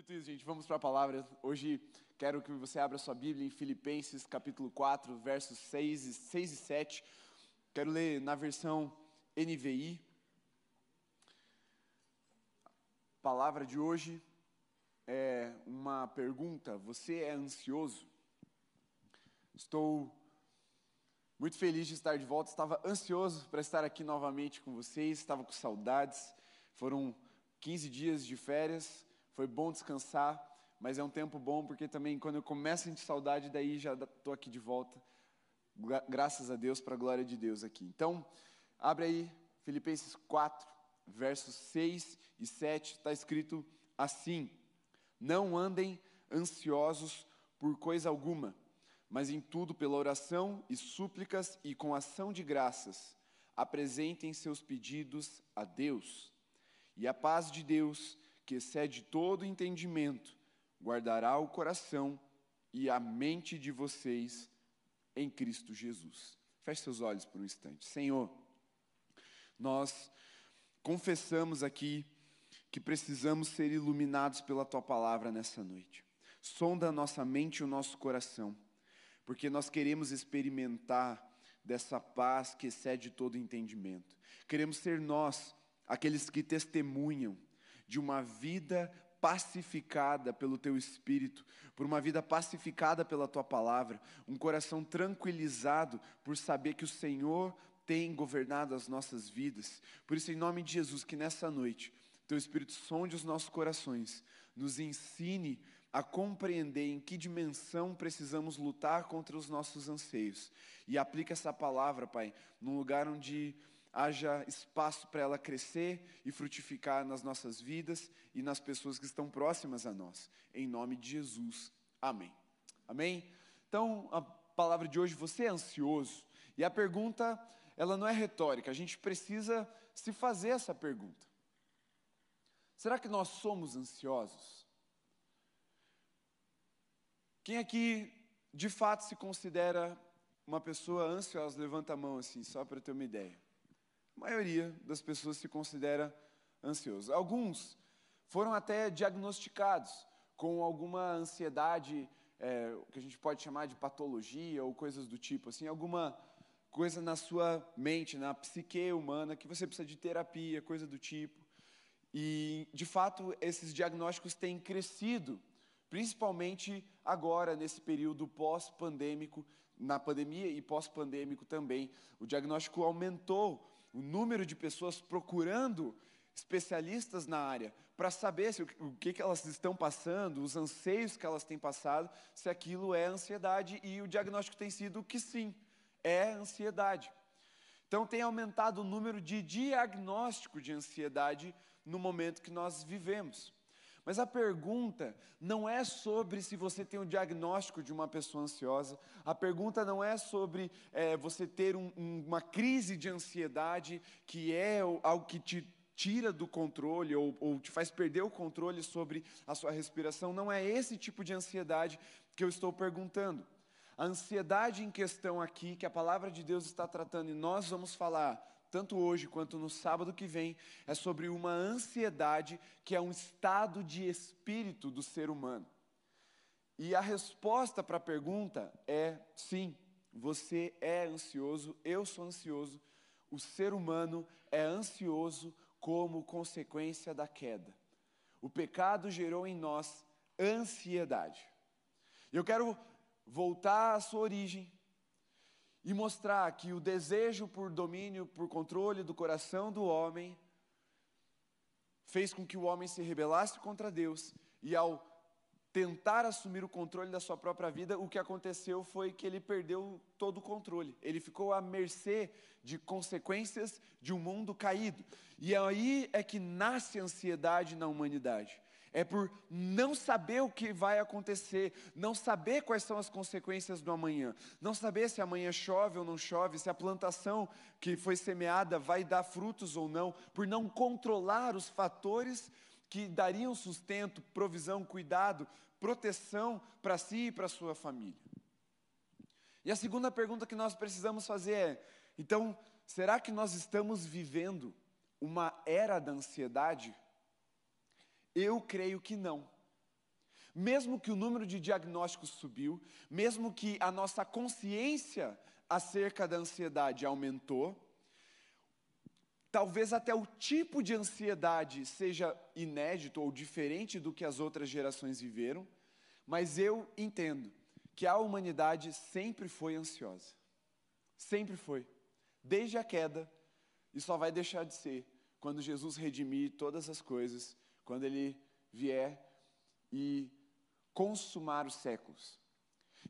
Dito isso, gente, vamos para a palavra. Hoje quero que você abra sua Bíblia em Filipenses capítulo 4, versos 6 e, 6 e 7. Quero ler na versão NVI. A palavra de hoje é uma pergunta. Você é ansioso? Estou muito feliz de estar de volta. Estava ansioso para estar aqui novamente com vocês. Estava com saudades. Foram 15 dias de férias foi bom descansar, mas é um tempo bom porque também quando eu começo a sentir saudade, daí já estou aqui de volta. Graças a Deus, para a glória de Deus aqui. Então, abre aí Filipenses 4, versos 6 e 7, está escrito assim: Não andem ansiosos por coisa alguma, mas em tudo pela oração e súplicas e com ação de graças, apresentem seus pedidos a Deus. E a paz de Deus, que excede todo entendimento, guardará o coração e a mente de vocês em Cristo Jesus. Feche seus olhos por um instante. Senhor, nós confessamos aqui que precisamos ser iluminados pela tua palavra nessa noite. Sonda a nossa mente e o nosso coração, porque nós queremos experimentar dessa paz que excede todo entendimento. Queremos ser nós aqueles que testemunham de uma vida pacificada pelo teu espírito, por uma vida pacificada pela tua palavra, um coração tranquilizado por saber que o Senhor tem governado as nossas vidas. Por isso, em nome de Jesus, que nessa noite teu espírito sonde os nossos corações, nos ensine a compreender em que dimensão precisamos lutar contra os nossos anseios e aplica essa palavra, Pai, num lugar onde haja espaço para ela crescer e frutificar nas nossas vidas e nas pessoas que estão próximas a nós. Em nome de Jesus. Amém. Amém? Então, a palavra de hoje, você é ansioso? E a pergunta, ela não é retórica, a gente precisa se fazer essa pergunta. Será que nós somos ansiosos? Quem aqui de fato se considera uma pessoa ansiosa? Levanta a mão assim, só para ter uma ideia. A maioria das pessoas se considera ansioso. Alguns foram até diagnosticados com alguma ansiedade, é, que a gente pode chamar de patologia ou coisas do tipo, assim, alguma coisa na sua mente, na psique humana, que você precisa de terapia, coisa do tipo. E, de fato, esses diagnósticos têm crescido, principalmente agora, nesse período pós-pandêmico, na pandemia e pós-pandêmico também. O diagnóstico aumentou o número de pessoas procurando especialistas na área para saber se, o que, que elas estão passando, os anseios que elas têm passado, se aquilo é ansiedade e o diagnóstico tem sido que sim, é ansiedade. Então tem aumentado o número de diagnóstico de ansiedade no momento que nós vivemos. Mas a pergunta não é sobre se você tem um diagnóstico de uma pessoa ansiosa, a pergunta não é sobre é, você ter um, uma crise de ansiedade, que é algo que te tira do controle ou, ou te faz perder o controle sobre a sua respiração. Não é esse tipo de ansiedade que eu estou perguntando. A ansiedade em questão aqui, que a palavra de Deus está tratando, e nós vamos falar tanto hoje quanto no sábado que vem, é sobre uma ansiedade que é um estado de espírito do ser humano. E a resposta para a pergunta é sim, você é ansioso, eu sou ansioso, o ser humano é ansioso como consequência da queda. O pecado gerou em nós ansiedade. Eu quero voltar à sua origem, e mostrar que o desejo por domínio, por controle do coração do homem, fez com que o homem se rebelasse contra Deus e ao tentar assumir o controle da sua própria vida, o que aconteceu foi que ele perdeu todo o controle. Ele ficou à mercê de consequências de um mundo caído. E aí é que nasce a ansiedade na humanidade é por não saber o que vai acontecer, não saber quais são as consequências do amanhã, não saber se amanhã chove ou não chove, se a plantação que foi semeada vai dar frutos ou não, por não controlar os fatores que dariam sustento, provisão, cuidado, proteção para si e para sua família. E a segunda pergunta que nós precisamos fazer é: então, será que nós estamos vivendo uma era da ansiedade? Eu creio que não. mesmo que o número de diagnósticos subiu, mesmo que a nossa consciência acerca da ansiedade aumentou, talvez até o tipo de ansiedade seja inédito ou diferente do que as outras gerações viveram, mas eu entendo que a humanidade sempre foi ansiosa. Sempre foi. Desde a queda, e só vai deixar de ser quando Jesus redimir todas as coisas, quando ele vier e consumar os séculos.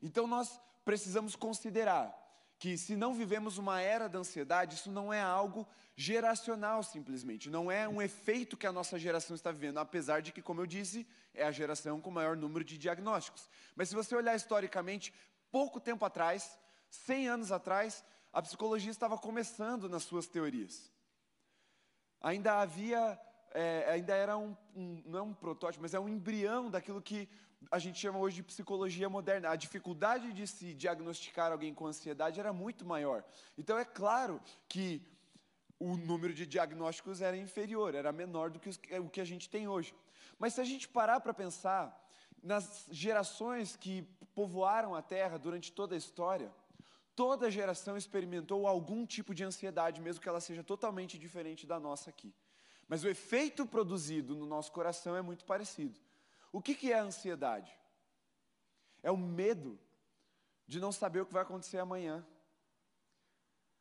Então nós precisamos considerar que se não vivemos uma era da ansiedade, isso não é algo geracional simplesmente, não é um efeito que a nossa geração está vivendo, apesar de que, como eu disse, é a geração com maior número de diagnósticos. Mas se você olhar historicamente, pouco tempo atrás, 100 anos atrás, a psicologia estava começando nas suas teorias. Ainda havia, é, ainda era um, um, não é um protótipo, mas é um embrião daquilo que a gente chama hoje de psicologia moderna. A dificuldade de se diagnosticar alguém com ansiedade era muito maior. Então é claro que o número de diagnósticos era inferior, era menor do que o que a gente tem hoje. Mas se a gente parar para pensar nas gerações que povoaram a Terra durante toda a história, toda geração experimentou algum tipo de ansiedade, mesmo que ela seja totalmente diferente da nossa aqui. Mas o efeito produzido no nosso coração é muito parecido. O que, que é a ansiedade? É o medo de não saber o que vai acontecer amanhã.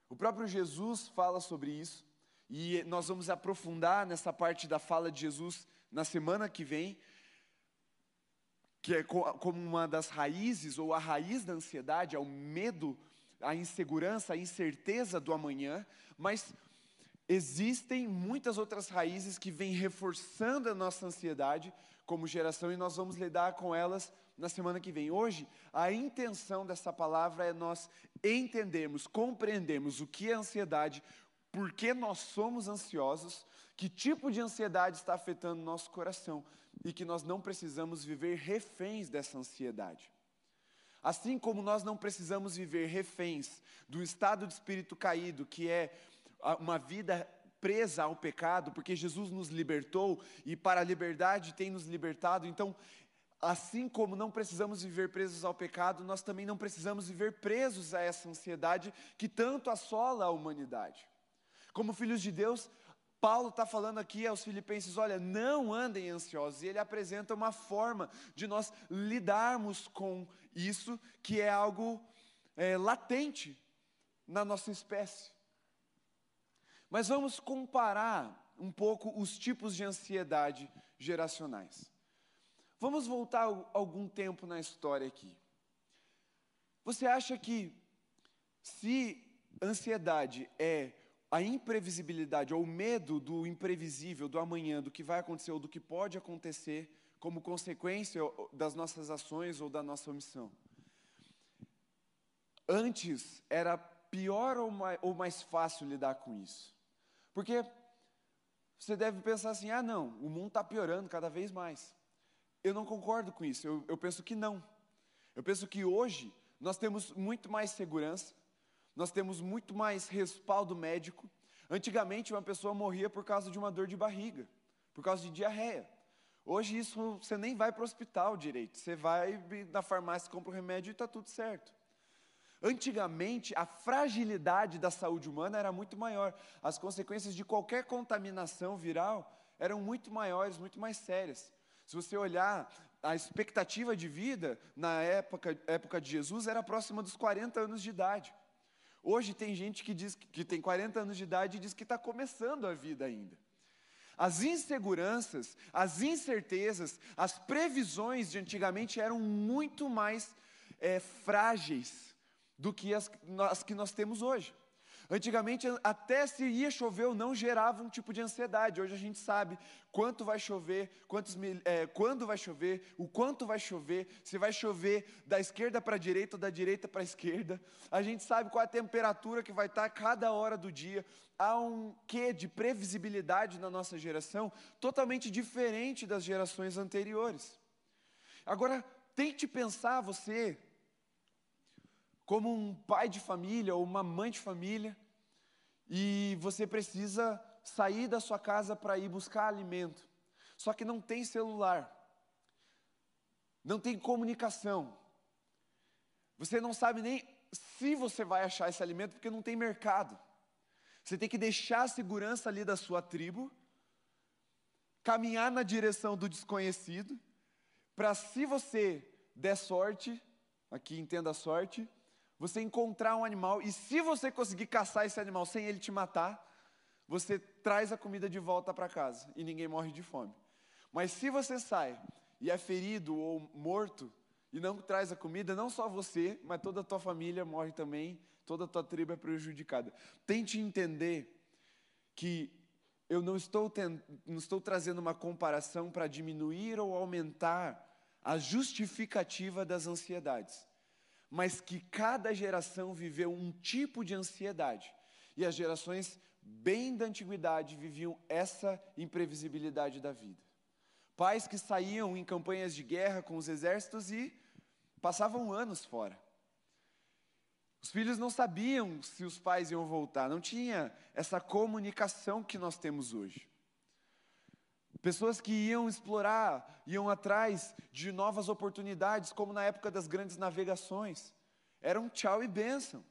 O próprio Jesus fala sobre isso, e nós vamos aprofundar nessa parte da fala de Jesus na semana que vem, que é como uma das raízes, ou a raiz da ansiedade, é o medo, a insegurança, a incerteza do amanhã, mas existem muitas outras raízes que vêm reforçando a nossa ansiedade como geração e nós vamos lidar com elas na semana que vem. Hoje, a intenção dessa palavra é nós entendermos, compreendermos o que é ansiedade, por que nós somos ansiosos, que tipo de ansiedade está afetando nosso coração e que nós não precisamos viver reféns dessa ansiedade. Assim como nós não precisamos viver reféns do estado de espírito caído, que é uma vida presa ao pecado, porque Jesus nos libertou e para a liberdade tem nos libertado. Então, assim como não precisamos viver presos ao pecado, nós também não precisamos viver presos a essa ansiedade que tanto assola a humanidade. Como filhos de Deus, Paulo está falando aqui aos filipenses: olha, não andem ansiosos, e ele apresenta uma forma de nós lidarmos com isso, que é algo é, latente na nossa espécie. Mas vamos comparar um pouco os tipos de ansiedade geracionais. Vamos voltar algum tempo na história aqui. Você acha que se ansiedade é a imprevisibilidade ou o medo do imprevisível, do amanhã, do que vai acontecer ou do que pode acontecer como consequência das nossas ações ou da nossa omissão? Antes era pior ou mais, ou mais fácil lidar com isso? Porque você deve pensar assim: ah, não, o mundo está piorando cada vez mais. Eu não concordo com isso, eu, eu penso que não. Eu penso que hoje nós temos muito mais segurança, nós temos muito mais respaldo médico. Antigamente, uma pessoa morria por causa de uma dor de barriga, por causa de diarreia. Hoje, isso você nem vai para o hospital direito, você vai na farmácia, compra o remédio e está tudo certo. Antigamente, a fragilidade da saúde humana era muito maior. As consequências de qualquer contaminação viral eram muito maiores, muito mais sérias. Se você olhar, a expectativa de vida na época, época de Jesus era próxima dos 40 anos de idade. Hoje tem gente que diz que tem 40 anos de idade e diz que está começando a vida ainda. As inseguranças, as incertezas, as previsões de antigamente eram muito mais é, frágeis do que as, as que nós temos hoje. Antigamente, até se ia chover ou não, gerava um tipo de ansiedade. Hoje a gente sabe quanto vai chover, quantos, é, quando vai chover, o quanto vai chover, se vai chover da esquerda para a direita ou da direita para a esquerda. A gente sabe qual é a temperatura que vai estar cada hora do dia. Há um quê de previsibilidade na nossa geração totalmente diferente das gerações anteriores. Agora, tente pensar você como um pai de família ou uma mãe de família, e você precisa sair da sua casa para ir buscar alimento, só que não tem celular. não tem comunicação. Você não sabe nem se você vai achar esse alimento porque não tem mercado. Você tem que deixar a segurança ali da sua tribo, caminhar na direção do desconhecido, para se você der sorte, aqui entenda a sorte, você encontrar um animal e se você conseguir caçar esse animal sem ele te matar, você traz a comida de volta para casa e ninguém morre de fome. Mas se você sai e é ferido ou morto e não traz a comida, não só você, mas toda a tua família morre também, toda a tua tribo é prejudicada. Tente entender que eu não estou, não estou trazendo uma comparação para diminuir ou aumentar a justificativa das ansiedades, mas que cada geração viveu um tipo de ansiedade. E as gerações bem da antiguidade viviam essa imprevisibilidade da vida. Pais que saíam em campanhas de guerra com os exércitos e passavam anos fora. Os filhos não sabiam se os pais iam voltar, não tinha essa comunicação que nós temos hoje. Pessoas que iam explorar, iam atrás de novas oportunidades, como na época das grandes navegações. Era um tchau e bênção.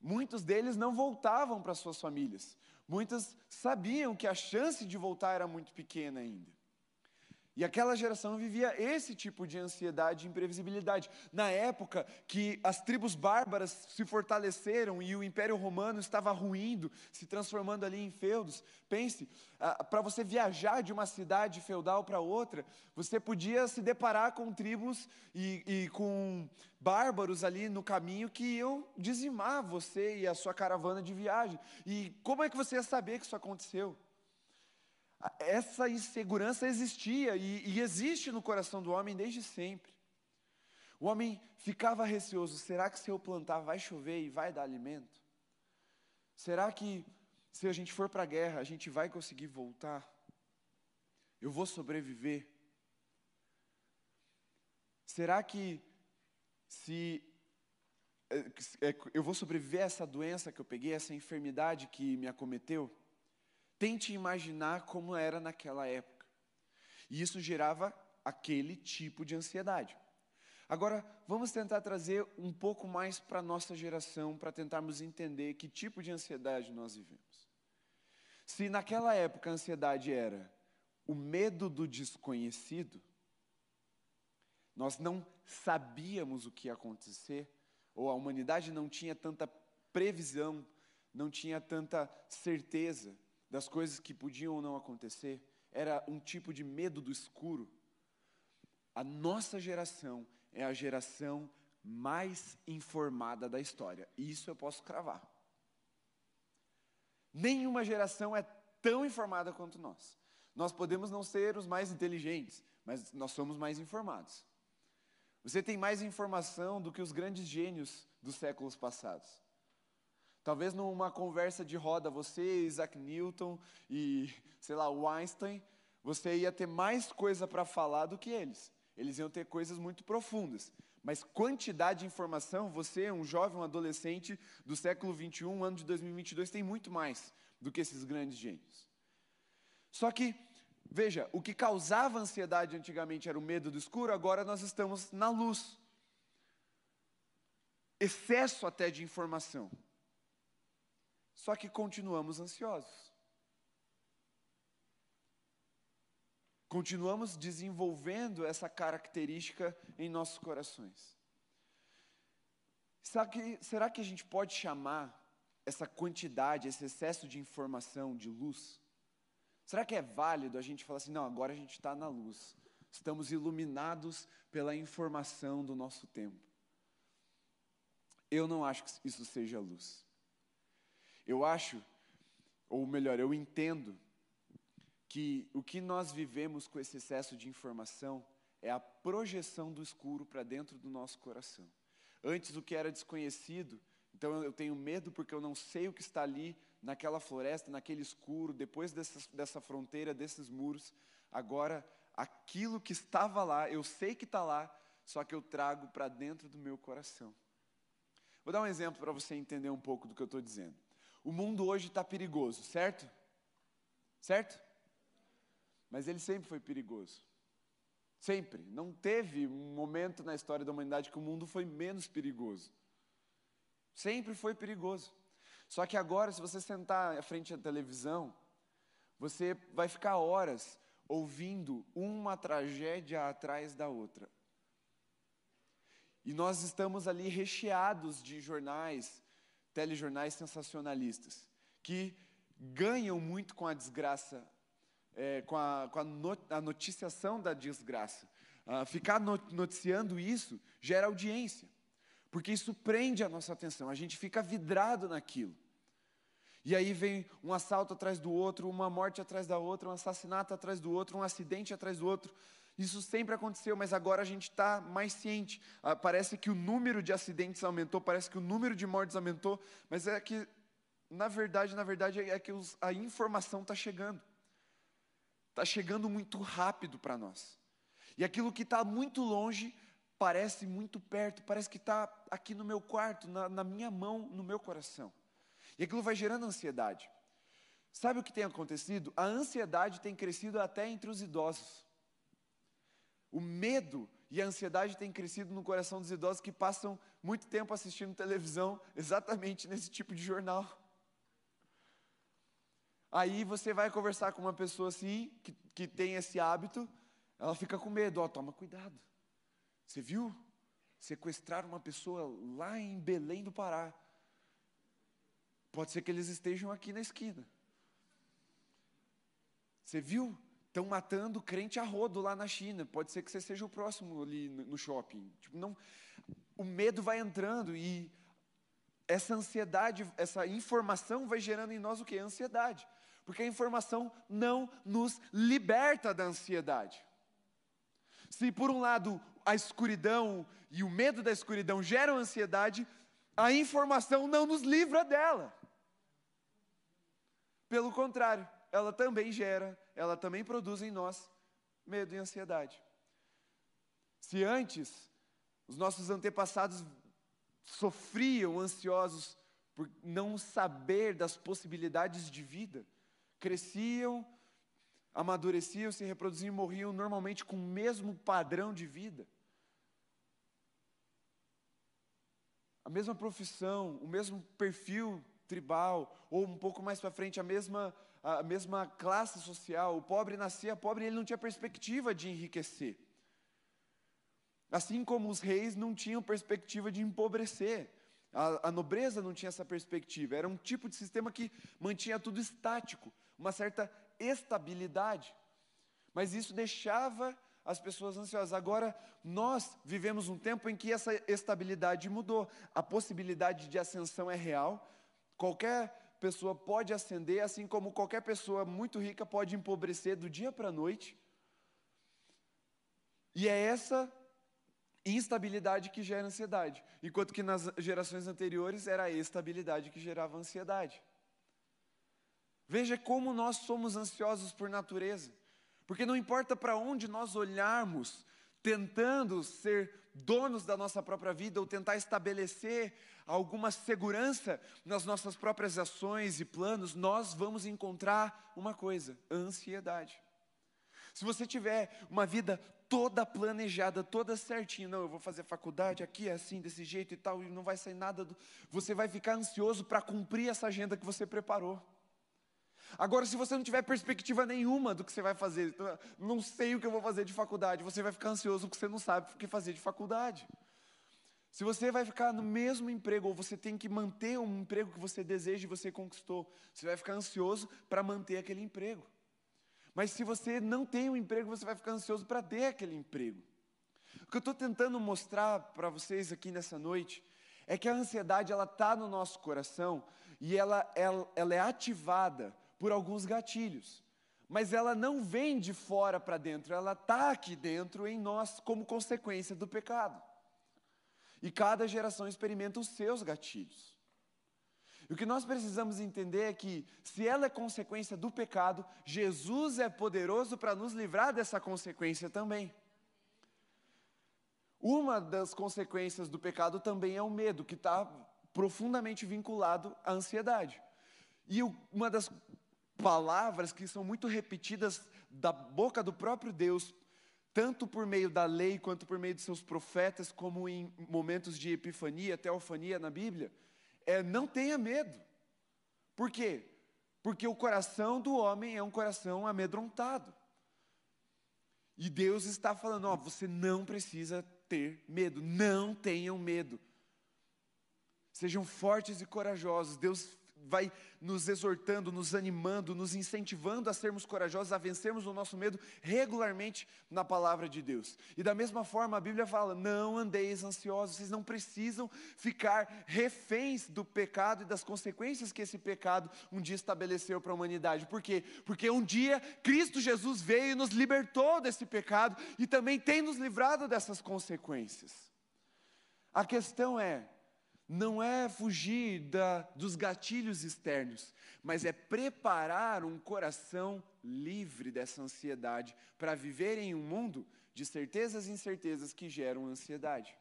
Muitos deles não voltavam para suas famílias. Muitas sabiam que a chance de voltar era muito pequena ainda. E aquela geração vivia esse tipo de ansiedade e imprevisibilidade. Na época que as tribos bárbaras se fortaleceram e o Império Romano estava ruindo, se transformando ali em feudos, pense, ah, para você viajar de uma cidade feudal para outra, você podia se deparar com tribos e, e com bárbaros ali no caminho que iam dizimar você e a sua caravana de viagem. E como é que você ia saber que isso aconteceu? Essa insegurança existia e, e existe no coração do homem desde sempre. O homem ficava receoso: será que se eu plantar vai chover e vai dar alimento? Será que se a gente for para a guerra a gente vai conseguir voltar? Eu vou sobreviver? Será que se é, é, eu vou sobreviver a essa doença que eu peguei, essa enfermidade que me acometeu? Tente imaginar como era naquela época. E isso gerava aquele tipo de ansiedade. Agora, vamos tentar trazer um pouco mais para a nossa geração, para tentarmos entender que tipo de ansiedade nós vivemos. Se naquela época a ansiedade era o medo do desconhecido, nós não sabíamos o que ia acontecer, ou a humanidade não tinha tanta previsão, não tinha tanta certeza das coisas que podiam ou não acontecer, era um tipo de medo do escuro. A nossa geração é a geração mais informada da história, e isso eu posso cravar. Nenhuma geração é tão informada quanto nós. Nós podemos não ser os mais inteligentes, mas nós somos mais informados. Você tem mais informação do que os grandes gênios dos séculos passados. Talvez numa conversa de roda, você, Isaac Newton e, sei lá, Einstein, você ia ter mais coisa para falar do que eles. Eles iam ter coisas muito profundas. Mas quantidade de informação, você, um jovem, um adolescente do século 21, ano de 2022, tem muito mais do que esses grandes gênios. Só que, veja, o que causava ansiedade antigamente era o medo do escuro, agora nós estamos na luz. Excesso até de informação. Só que continuamos ansiosos. Continuamos desenvolvendo essa característica em nossos corações. Será que, será que a gente pode chamar essa quantidade, esse excesso de informação de luz? Será que é válido a gente falar assim, não, agora a gente está na luz, estamos iluminados pela informação do nosso tempo? Eu não acho que isso seja luz. Eu acho, ou melhor, eu entendo, que o que nós vivemos com esse excesso de informação é a projeção do escuro para dentro do nosso coração. Antes o que era desconhecido, então eu tenho medo porque eu não sei o que está ali naquela floresta, naquele escuro, depois dessa, dessa fronteira, desses muros. Agora, aquilo que estava lá, eu sei que está lá, só que eu trago para dentro do meu coração. Vou dar um exemplo para você entender um pouco do que eu estou dizendo. O mundo hoje está perigoso, certo? Certo? Mas ele sempre foi perigoso. Sempre. Não teve um momento na história da humanidade que o mundo foi menos perigoso. Sempre foi perigoso. Só que agora, se você sentar à frente da televisão, você vai ficar horas ouvindo uma tragédia atrás da outra. E nós estamos ali recheados de jornais, telejornais sensacionalistas, que ganham muito com a desgraça é, com, a, com a, not, a, noticiação da desgraça. Ah, ficar noticiando isso gera audiência, porque isso prende a nossa atenção, a gente fica vidrado naquilo. E aí vem um assalto atrás do outro, uma morte atrás da outra, um assassinato atrás do outro, um acidente atrás do outro. Isso sempre aconteceu, mas agora a gente está mais ciente. Ah, parece que o número de acidentes aumentou, parece que o número de mortes aumentou, mas é que, na verdade, na verdade, é que os, a informação está chegando está chegando muito rápido para nós. E aquilo que está muito longe parece muito perto, parece que está aqui no meu quarto, na, na minha mão, no meu coração. E aquilo vai gerando ansiedade. Sabe o que tem acontecido? A ansiedade tem crescido até entre os idosos. O medo e a ansiedade têm crescido no coração dos idosos que passam muito tempo assistindo televisão, exatamente nesse tipo de jornal. Aí você vai conversar com uma pessoa assim, que, que tem esse hábito, ela fica com medo, ó, toma cuidado. Você viu? Sequestrar uma pessoa lá em Belém do Pará. Pode ser que eles estejam aqui na esquina. Você viu? Estão matando crente a rodo lá na China. Pode ser que você seja o próximo ali no shopping. Tipo, não, o medo vai entrando e essa ansiedade, essa informação vai gerando em nós o que? Ansiedade porque a informação não nos liberta da ansiedade. Se por um lado a escuridão e o medo da escuridão geram ansiedade, a informação não nos livra dela. Pelo contrário, ela também gera, ela também produz em nós medo e ansiedade. Se antes os nossos antepassados sofriam ansiosos por não saber das possibilidades de vida, cresciam, amadureciam, se reproduziam e morriam normalmente com o mesmo padrão de vida. A mesma profissão, o mesmo perfil tribal, ou um pouco mais para frente, a mesma, a mesma classe social. O pobre nascia pobre e ele não tinha perspectiva de enriquecer. Assim como os reis não tinham perspectiva de empobrecer. A, a, nobreza não tinha essa perspectiva. Era um tipo de sistema que mantinha tudo estático uma certa estabilidade. Mas isso deixava as pessoas ansiosas. Agora, nós vivemos um tempo em que essa estabilidade mudou. A possibilidade de ascensão é real. Qualquer pessoa pode ascender, assim como qualquer pessoa muito rica pode empobrecer do dia para a noite. E é essa instabilidade que gera ansiedade, enquanto que nas gerações anteriores era a estabilidade que gerava ansiedade. Veja como nós somos ansiosos por natureza, porque não importa para onde nós olharmos, tentando ser donos da nossa própria vida ou tentar estabelecer alguma segurança nas nossas próprias ações e planos, nós vamos encontrar uma coisa: ansiedade. Se você tiver uma vida toda planejada, toda certinha, não, eu vou fazer faculdade aqui, é assim, desse jeito e tal, e não vai sair nada, do... você vai ficar ansioso para cumprir essa agenda que você preparou. Agora, se você não tiver perspectiva nenhuma do que você vai fazer, então, não sei o que eu vou fazer de faculdade, você vai ficar ansioso porque você não sabe o que fazer de faculdade. Se você vai ficar no mesmo emprego, ou você tem que manter um emprego que você deseja e você conquistou, você vai ficar ansioso para manter aquele emprego. Mas se você não tem um emprego, você vai ficar ansioso para ter aquele emprego. O que eu estou tentando mostrar para vocês aqui nessa noite é que a ansiedade ela está no nosso coração e ela, ela, ela é ativada por alguns gatilhos. Mas ela não vem de fora para dentro, ela está aqui dentro em nós como consequência do pecado. E cada geração experimenta os seus gatilhos. E o que nós precisamos entender é que, se ela é consequência do pecado, Jesus é poderoso para nos livrar dessa consequência também. Uma das consequências do pecado também é o medo, que está profundamente vinculado à ansiedade. E uma das palavras que são muito repetidas da boca do próprio Deus tanto por meio da lei quanto por meio de seus profetas, como em momentos de epifania, teofania na Bíblia, é não tenha medo. Por quê? Porque o coração do homem é um coração amedrontado. E Deus está falando: ó, você não precisa ter medo, não tenham medo. Sejam fortes e corajosos. Deus vai nos exortando, nos animando, nos incentivando a sermos corajosos, a vencermos o nosso medo regularmente na palavra de Deus. E da mesma forma, a Bíblia fala: não andeis ansiosos, vocês não precisam ficar reféns do pecado e das consequências que esse pecado um dia estabeleceu para a humanidade. Por quê? Porque um dia Cristo Jesus veio e nos libertou desse pecado e também tem nos livrado dessas consequências. A questão é, não é fugir da, dos gatilhos externos, mas é preparar um coração livre dessa ansiedade para viver em um mundo de certezas e incertezas que geram ansiedade.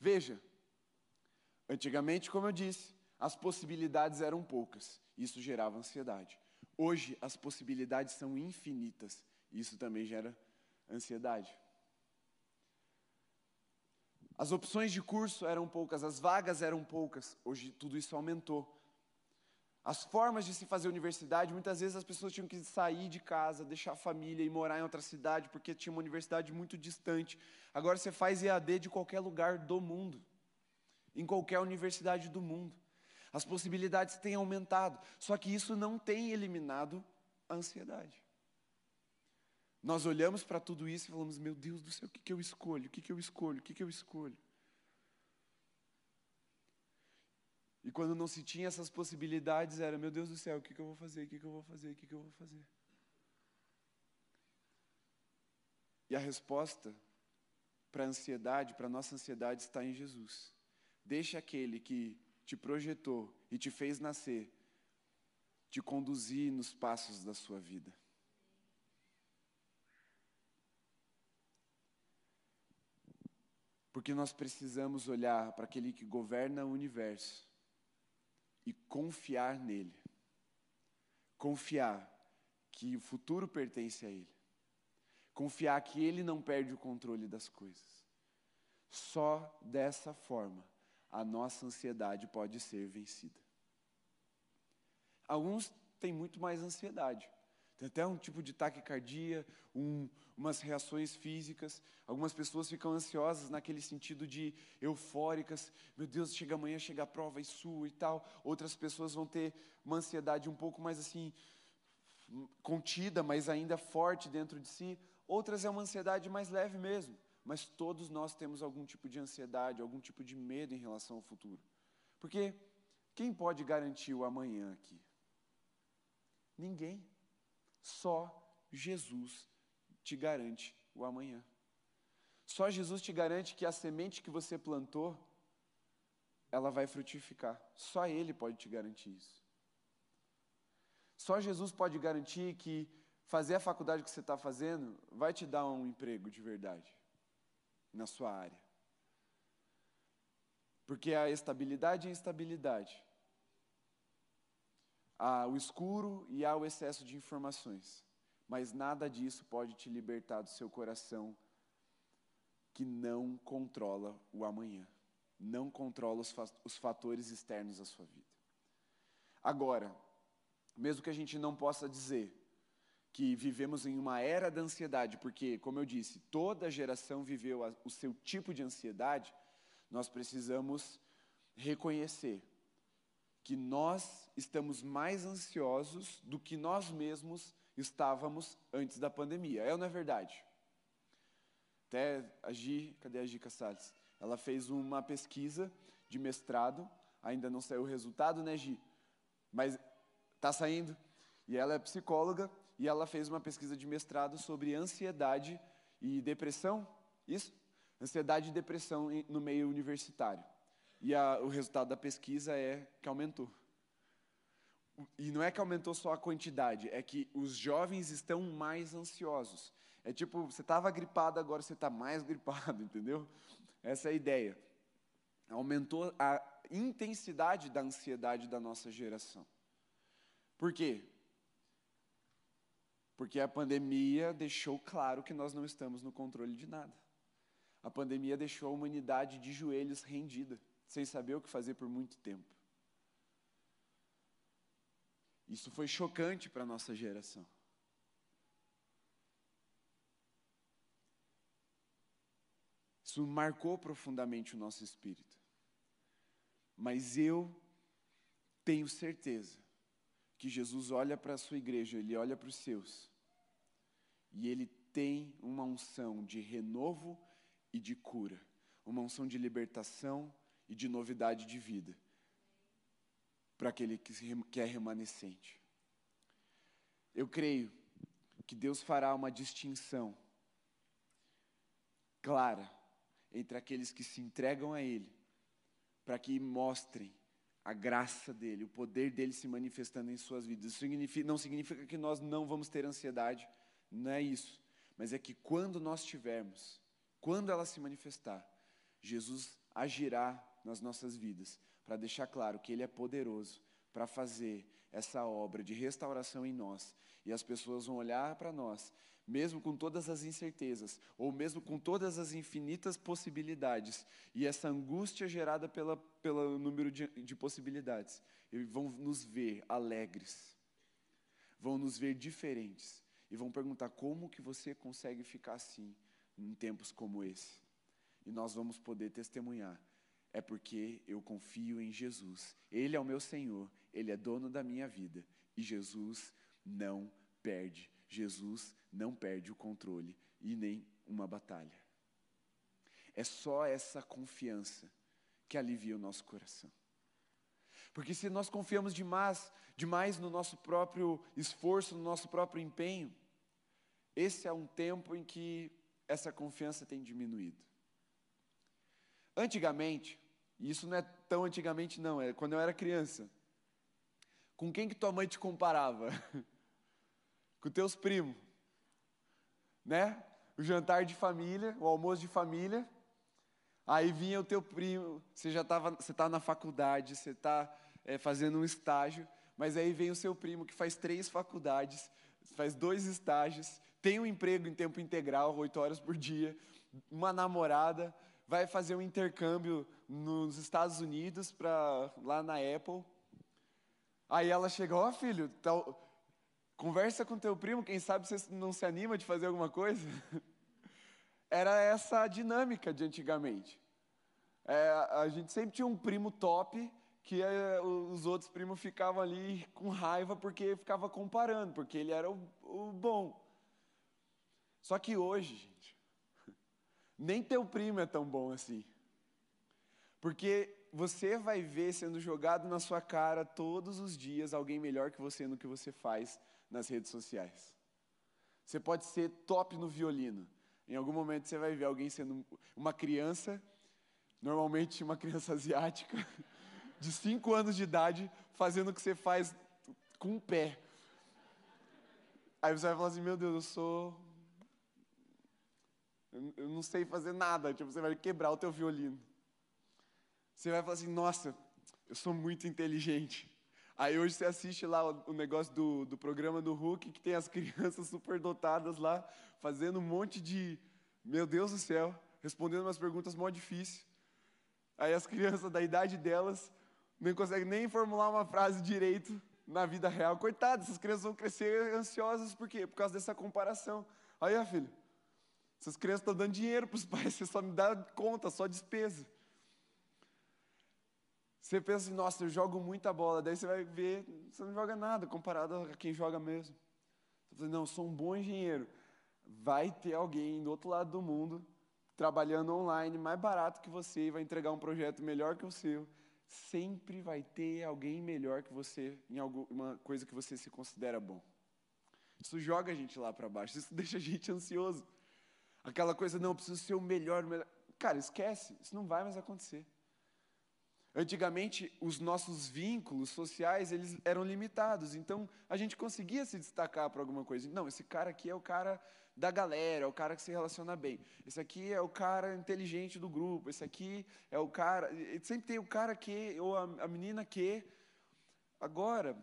Veja, antigamente, como eu disse, as possibilidades eram poucas, isso gerava ansiedade. Hoje, as possibilidades são infinitas, isso também gera ansiedade. As opções de curso eram poucas, as vagas eram poucas. Hoje tudo isso aumentou. As formas de se fazer universidade, muitas vezes as pessoas tinham que sair de casa, deixar a família e morar em outra cidade, porque tinha uma universidade muito distante. Agora você faz EAD de qualquer lugar do mundo, em qualquer universidade do mundo. As possibilidades têm aumentado, só que isso não tem eliminado a ansiedade. Nós olhamos para tudo isso e falamos: Meu Deus do céu, o que, que eu escolho? O que, que eu escolho? O que, que eu escolho? E quando não se tinha essas possibilidades, era: Meu Deus do céu, o que, que eu vou fazer? O que, que eu vou fazer? O que, que eu vou fazer? E a resposta para a ansiedade, para a nossa ansiedade, está em Jesus. Deixa aquele que te projetou e te fez nascer, te conduzir nos passos da sua vida. Porque nós precisamos olhar para aquele que governa o universo e confiar nele. Confiar que o futuro pertence a ele. Confiar que ele não perde o controle das coisas. Só dessa forma a nossa ansiedade pode ser vencida. Alguns têm muito mais ansiedade. Tem até um tipo de taquicardia, um, umas reações físicas. Algumas pessoas ficam ansiosas naquele sentido de eufóricas. Meu Deus, chega amanhã, chega a prova e sua e tal. Outras pessoas vão ter uma ansiedade um pouco mais assim, contida, mas ainda forte dentro de si. Outras é uma ansiedade mais leve mesmo. Mas todos nós temos algum tipo de ansiedade, algum tipo de medo em relação ao futuro. Porque quem pode garantir o amanhã aqui? Ninguém. Só Jesus te garante o amanhã. Só Jesus te garante que a semente que você plantou, ela vai frutificar. Só Ele pode te garantir isso. Só Jesus pode garantir que fazer a faculdade que você está fazendo vai te dar um emprego de verdade na sua área. Porque a estabilidade é instabilidade há o escuro e há o excesso de informações. Mas nada disso pode te libertar do seu coração que não controla o amanhã, não controla os, fatores externos da sua vida. Agora, mesmo que a gente não possa dizer que vivemos em uma era da ansiedade, porque, como eu disse, toda geração viveu o seu tipo de ansiedade, nós precisamos reconhecer que nós estamos mais ansiosos do que nós mesmos estávamos antes da pandemia. É ou não é verdade? Até a Gi, cadê a Gi Salles? Ela fez uma pesquisa de mestrado, ainda não saiu o resultado, né, Gi? Mas está saindo. E ela é psicóloga e ela fez uma pesquisa de mestrado sobre ansiedade e depressão. Isso? Ansiedade e depressão no meio universitário. E a, o resultado da pesquisa é que aumentou. E não é que aumentou só a quantidade, é que os jovens estão mais ansiosos. É tipo, você estava gripado, agora você está mais gripado, entendeu? Essa é a ideia. Aumentou a intensidade da ansiedade da nossa geração. Por quê? Porque a pandemia deixou claro que nós não estamos no controle de nada. A pandemia deixou a humanidade de joelhos rendida, sem saber o que fazer por muito tempo. Isso foi chocante para a nossa geração. Isso marcou profundamente o nosso espírito. Mas eu tenho certeza que Jesus olha para a sua igreja, ele olha para os seus, e ele tem uma unção de renovo e de cura, uma unção de libertação e de novidade de vida para aquele que é remanescente. Eu creio que Deus fará uma distinção clara entre aqueles que se entregam a Ele, para que mostrem a graça dele, o poder dele se manifestando em suas vidas. Isso significa, não significa que nós não vamos ter ansiedade, não é isso. Mas é que quando nós tivermos, quando ela se manifestar, Jesus agirá nas nossas vidas, para deixar claro que Ele é poderoso para fazer essa obra de restauração em nós. E as pessoas vão olhar para nós mesmo com todas as incertezas, ou mesmo com todas as infinitas possibilidades, e essa angústia gerada pela, pelo número de, de possibilidades, e vão nos ver alegres, vão nos ver diferentes, e vão perguntar como que você consegue ficar assim em tempos como esse. E nós vamos poder testemunhar. É porque eu confio em Jesus. Ele é o meu Senhor, Ele é dono da minha vida. E Jesus não perde. Jesus não perde o controle e nem uma batalha. É só essa confiança que alivia o nosso coração. Porque se nós confiamos demais, demais no nosso próprio esforço, no nosso próprio empenho, esse é um tempo em que essa confiança tem diminuído. Antigamente, e isso não é tão antigamente não, é quando eu era criança. Com quem que tua mãe te comparava? Com teus primos né? O jantar de família, o almoço de família. Aí vinha o teu primo, você já estava, você está na faculdade, você está é, fazendo um estágio, mas aí vem o seu primo que faz três faculdades, faz dois estágios, tem um emprego em tempo integral, oito horas por dia, uma namorada, vai fazer um intercâmbio nos Estados Unidos para lá na Apple. Aí ela chega, ó oh, filho, Conversa com teu primo, quem sabe você não se anima de fazer alguma coisa. Era essa a dinâmica de antigamente. É, a gente sempre tinha um primo top que é, os outros primos ficavam ali com raiva porque ficava comparando, porque ele era o, o bom. Só que hoje, nem teu primo é tão bom assim. Porque você vai ver sendo jogado na sua cara todos os dias alguém melhor que você no que você faz nas redes sociais. Você pode ser top no violino. Em algum momento você vai ver alguém sendo uma criança, normalmente uma criança asiática, de 5 anos de idade, fazendo o que você faz com o pé. Aí você vai falar assim: Meu Deus, eu sou. Eu não sei fazer nada. Tipo, você vai quebrar o teu violino. Você vai falar assim: Nossa, eu sou muito inteligente. Aí hoje você assiste lá o, negócio do, do programa do Hulk, que tem as crianças superdotadas lá, fazendo um monte de, meu Deus do céu, respondendo umas perguntas mó difíceis. Aí as crianças da idade delas não conseguem nem formular uma frase direito na vida real. Coitadas, essas crianças vão crescer ansiosas, por quê? Por causa dessa comparação. Aí, ó, filho, essas crianças estão dando dinheiro para os pais, você só me dá conta, só despesa. Você pensa assim, nossa, eu jogo muita bola, daí você vai ver, você não joga nada comparado a quem joga mesmo. Você fala, não, eu sou um bom engenheiro. Vai ter alguém do outro lado do mundo trabalhando online mais barato que você e vai entregar um projeto melhor que o seu. Sempre vai ter alguém melhor que você em alguma coisa que você se considera bom. Isso joga a gente lá para baixo, isso deixa a gente ansioso. Aquela coisa, não, eu preciso ser o melhor, o melhor. Cara, esquece, isso não vai mais acontecer. Antigamente, os nossos vínculos sociais eles eram limitados, então a gente conseguia se destacar para alguma coisa. Não, esse cara aqui é o cara da galera, é o cara que se relaciona bem. Esse aqui é o cara inteligente do grupo. Esse aqui é o cara. Sempre tem o cara que ou a, a menina que. Agora,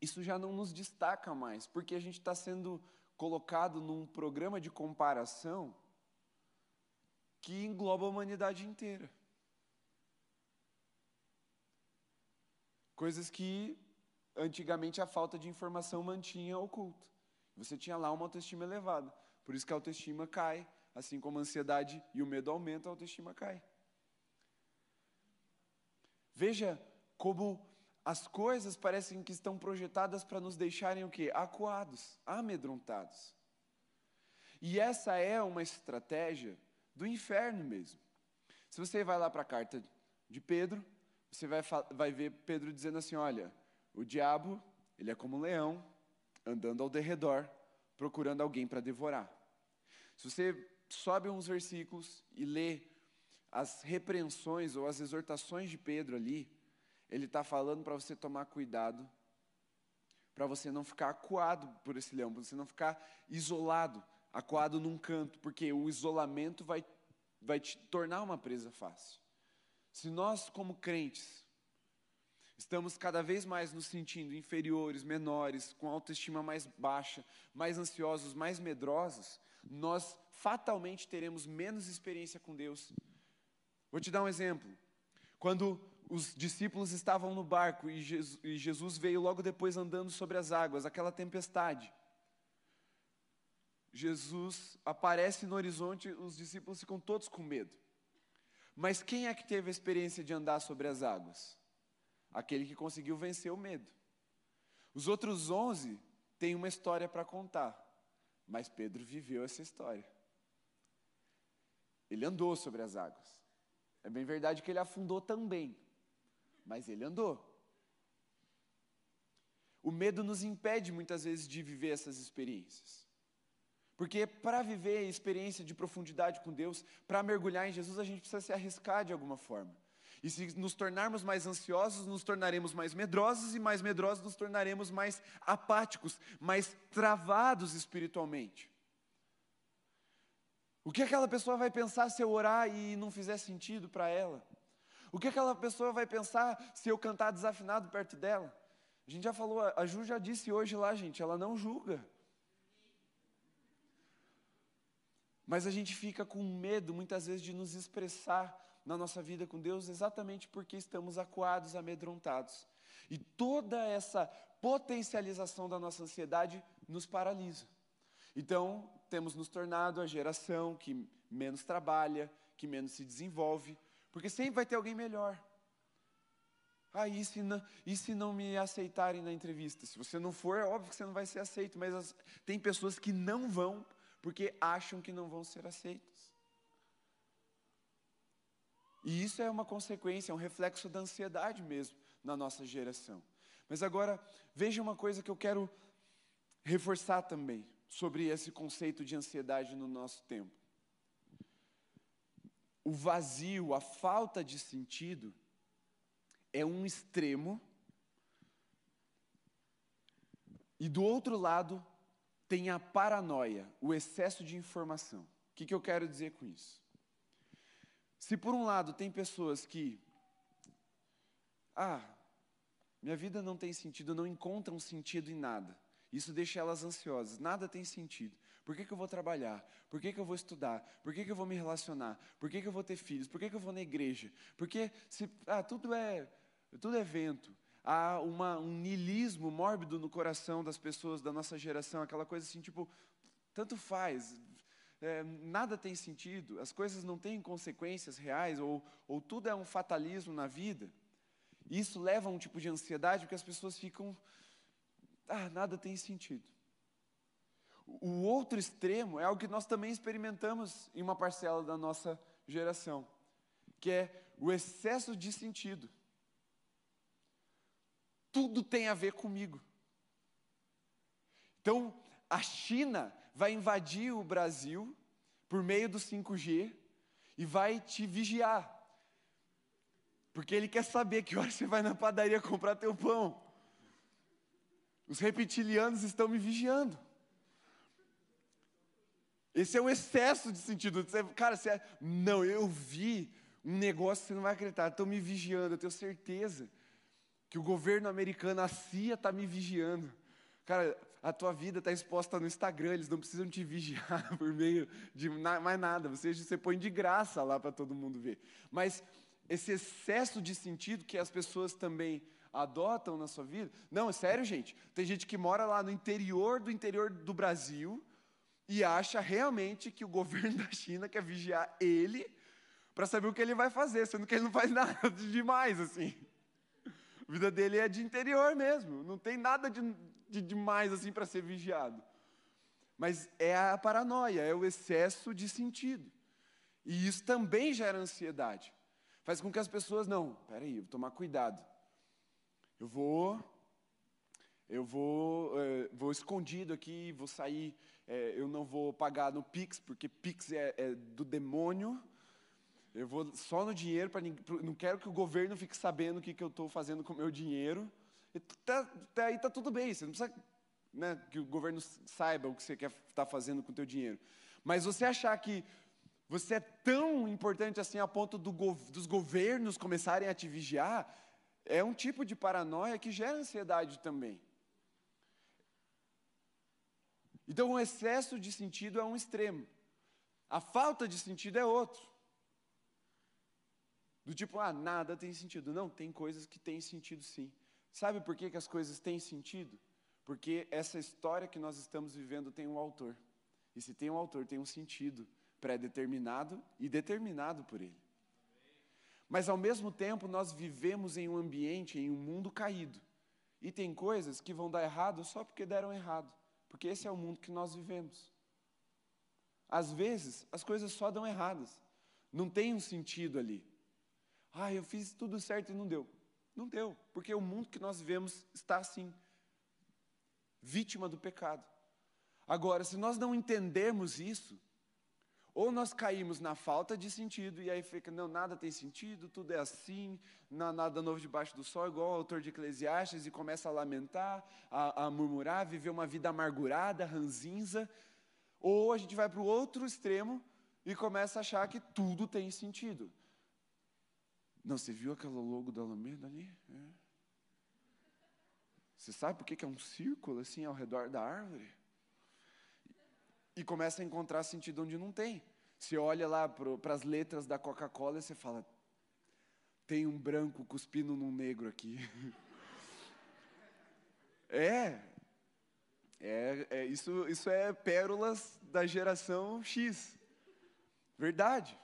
isso já não nos destaca mais, porque a gente está sendo colocado num programa de comparação que engloba a humanidade inteira. Coisas que antigamente a falta de informação mantinha oculto. Você tinha lá uma autoestima elevada. Por isso que a autoestima cai, assim como a ansiedade e o medo aumentam, a autoestima cai. Veja como as coisas parecem que estão projetadas para nos deixarem o quê? Acuados, amedrontados. E essa é uma estratégia do inferno mesmo. Se você vai lá para a carta de Pedro, você vai, vai ver Pedro dizendo assim: olha, o diabo, ele é como um leão, andando ao derredor, procurando alguém para devorar. Se você sobe uns versículos e lê as repreensões ou as exortações de Pedro ali, ele está falando para você tomar cuidado, para você não ficar acuado por esse leão, para você não ficar isolado, acuado num canto, porque o isolamento vai, vai te tornar uma presa fácil. Se nós, como crentes, estamos cada vez mais nos sentindo inferiores, menores, com autoestima mais baixa, mais ansiosos, mais medrosos, nós fatalmente teremos menos experiência com Deus. Vou te dar um exemplo. Quando os discípulos estavam no barco e Jesus, veio logo depois andando sobre as águas, aquela tempestade. Jesus aparece no horizonte, os discípulos ficam todos com medo. Mas quem é que teve a experiência de andar sobre as águas? Aquele que conseguiu vencer o medo. Os outros onze têm uma história para contar, mas Pedro viveu essa história. Ele andou sobre as águas. É bem verdade que ele afundou também, mas ele andou. O medo nos impede muitas vezes de viver essas experiências. Porque para viver a experiência de profundidade com Deus, para mergulhar em Jesus, a gente precisa se arriscar de alguma forma. E se nos tornarmos mais ansiosos, nos tornaremos mais medrosos, e mais medrosos, nos tornaremos mais apáticos, mais travados espiritualmente. O que aquela pessoa vai pensar se eu orar e não fizer sentido para ela? O que aquela pessoa vai pensar se eu cantar desafinado perto dela? A gente já falou, a Ju já disse hoje lá, gente, ela não julga. Mas a gente fica com medo, muitas vezes, de nos expressar na nossa vida com Deus exatamente porque estamos acuados, amedrontados. E toda essa potencialização da nossa ansiedade nos paralisa. Então, temos nos tornado a geração que menos trabalha, que menos se desenvolve, porque sempre vai ter alguém melhor. Ah, e se não, e se não me aceitarem na entrevista? Se você não for, é óbvio que você não vai ser aceito, mas as, tem pessoas que não vão porque acham que não vão ser aceitos. E isso é uma consequência, é um reflexo da ansiedade mesmo na nossa geração. Mas agora, veja uma coisa que eu quero reforçar também sobre esse conceito de ansiedade no nosso tempo o vazio, a falta de sentido, é um extremo, e do outro lado tem a paranoia, o excesso de informação. O que, que eu quero dizer com isso? Se por um lado tem pessoas que, ah, minha vida não tem sentido, não encontram sentido em nada, isso deixa elas ansiosas, nada tem sentido. Por que, que eu vou trabalhar? Por que, que eu vou estudar? Por que, que eu vou me relacionar? Por que, que eu vou ter filhos? Por que, que eu vou na igreja? Porque se, ah, tudo, é, tudo é vento. Há uma, um nilismo mórbido no coração das pessoas da nossa geração, aquela coisa assim, tipo, tanto faz, é, nada tem sentido, as coisas não têm consequências reais, ou, ou tudo é um fatalismo na vida. Isso leva a um tipo de ansiedade, porque as pessoas ficam, ah, nada tem sentido. O outro extremo é algo que nós também experimentamos em uma parcela da nossa geração, que é o excesso de sentido. Tudo tem a ver comigo. Então, a China vai invadir o Brasil por meio do 5G e vai te vigiar. Porque ele quer saber que hora você vai na padaria comprar teu pão. Os reptilianos estão me vigiando. Esse é o excesso de sentido. Cara, você, não, eu vi um negócio que você não vai acreditar. Estão me vigiando, eu tenho certeza. que o governo americano, a CIA, está me vigiando. Cara, a tua vida está exposta no Instagram, eles não precisam te vigiar por meio de mais nada, você, você põe de graça lá para todo mundo ver. Mas esse excesso de sentido que as pessoas também adotam na sua vida. Não, é sério, gente. Tem gente que mora lá no interior do interior do Brasil e acha realmente que o governo da China quer vigiar ele para saber o que ele vai fazer, sendo que ele não faz nada de demais assim. A vida dele é de interior mesmo, não tem nada de, de demais assim para ser vigiado. Mas é a paranoia, é o excesso de sentido. E isso também gera ansiedade. Faz com que as pessoas, não, peraí, vou tomar cuidado. Eu vou, eu vou, é, vou escondido aqui, vou sair, é, eu não vou pagar no Pix, porque Pix é, é do demônio. Eu vou só no dinheiro, para não quero que o governo fique sabendo o que, que eu estou fazendo com o meu dinheiro. E tá, tá, aí está tudo bem, você não precisa né, que o governo saiba o que você quer estar tá fazendo com o teu dinheiro. Mas você achar que você é tão importante assim a ponto do, dos governos começarem a te vigiar, é um tipo de paranoia que gera ansiedade também. Então, o excesso de sentido é um extremo, a falta de sentido é outro. Do tipo, ah, nada tem sentido. Não, tem coisas que têm sentido sim. Sabe por que, que as coisas têm sentido? Porque essa história que nós estamos vivendo tem um autor. E se tem um autor, tem um sentido pré-determinado e determinado por ele. Mas ao mesmo tempo, nós vivemos em um ambiente, em um mundo caído. E tem coisas que vão dar errado só porque deram errado. Porque esse é o mundo que nós vivemos. Às vezes, as coisas só dão erradas. Não tem um sentido ali. Ah, eu fiz tudo certo e não deu. Não deu, porque o mundo que nós vivemos está assim, vítima do pecado. Agora, se nós não entendermos isso, ou nós caímos na falta de sentido e aí fica, não, nada tem sentido, tudo é assim, nada novo debaixo do sol, igual o autor de Eclesiastes, e começa a lamentar, a, a murmurar, viver uma vida amargurada, ranzinza. Ou a gente vai para o outro extremo e começa a achar que tudo tem sentido. Não, você viu aquela logo da Alameda ali? É. Você sabe por que é um círculo assim ao redor da árvore? E começa a encontrar sentido onde não tem. Você olha lá para as letras da Coca-Cola e você fala: tem um branco cuspindo num negro aqui. é, é, é, isso, isso é pérolas da geração X. Verdade.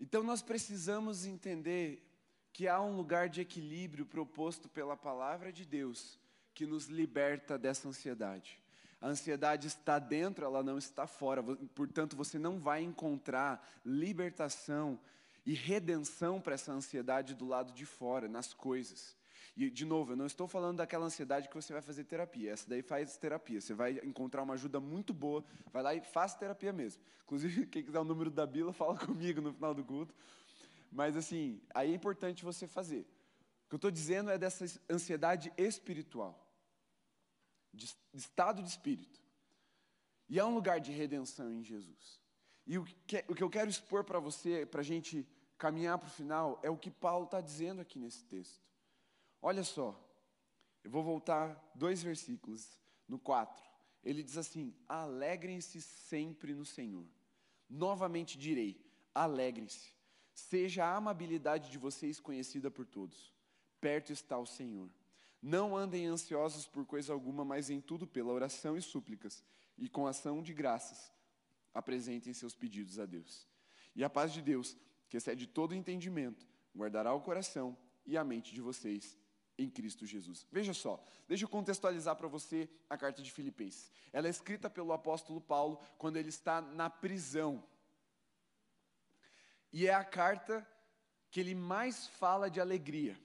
Então nós precisamos entender que há um lugar de equilíbrio proposto pela palavra de Deus que nos liberta dessa ansiedade. A ansiedade está dentro, ela não está fora. Portanto, você não vai encontrar libertação e redenção para essa ansiedade do lado de fora, nas coisas. E, de novo, eu não estou falando daquela ansiedade que você vai fazer terapia. Essa daí faz terapia. Você vai encontrar uma ajuda muito boa. Vai lá e faz terapia mesmo. Inclusive, quem quiser o número da Bila, fala comigo no final do culto. Mas, assim, aí é importante você fazer. O que eu estou dizendo é dessa ansiedade espiritual de estado de espírito. E há um lugar de redenção em Jesus. E o que, o que eu quero expor para você, para a gente caminhar para o final, é o que Paulo está dizendo aqui nesse texto. Olha só, eu vou voltar dois versículos, no 4. Ele diz assim: Alegrem-se sempre no Senhor. Novamente direi: alegrem-se. Seja a amabilidade de vocês conhecida por todos. Perto está o Senhor. Não andem ansiosos por coisa alguma, mas em tudo pela oração e súplicas, e com ação de graças, apresentem seus pedidos a Deus. E a paz de Deus, que excede todo entendimento, guardará o coração e a mente de vocês em Cristo Jesus. Veja só, deixa eu contextualizar para você a carta de Filipenses. Ela é escrita pelo apóstolo Paulo quando ele está na prisão. E é a carta que ele mais fala de alegria.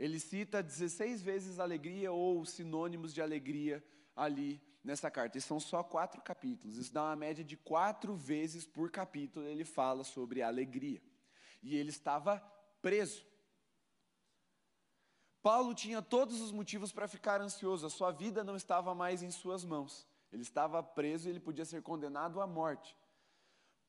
Ele cita 16 vezes alegria ou sinônimos de alegria ali nessa carta. E são só quatro capítulos. Isso dá uma média de quatro vezes por capítulo ele fala sobre alegria. E ele estava preso. Paulo tinha todos os motivos para ficar ansioso, a sua vida não estava mais em suas mãos. Ele estava preso e ele podia ser condenado à morte.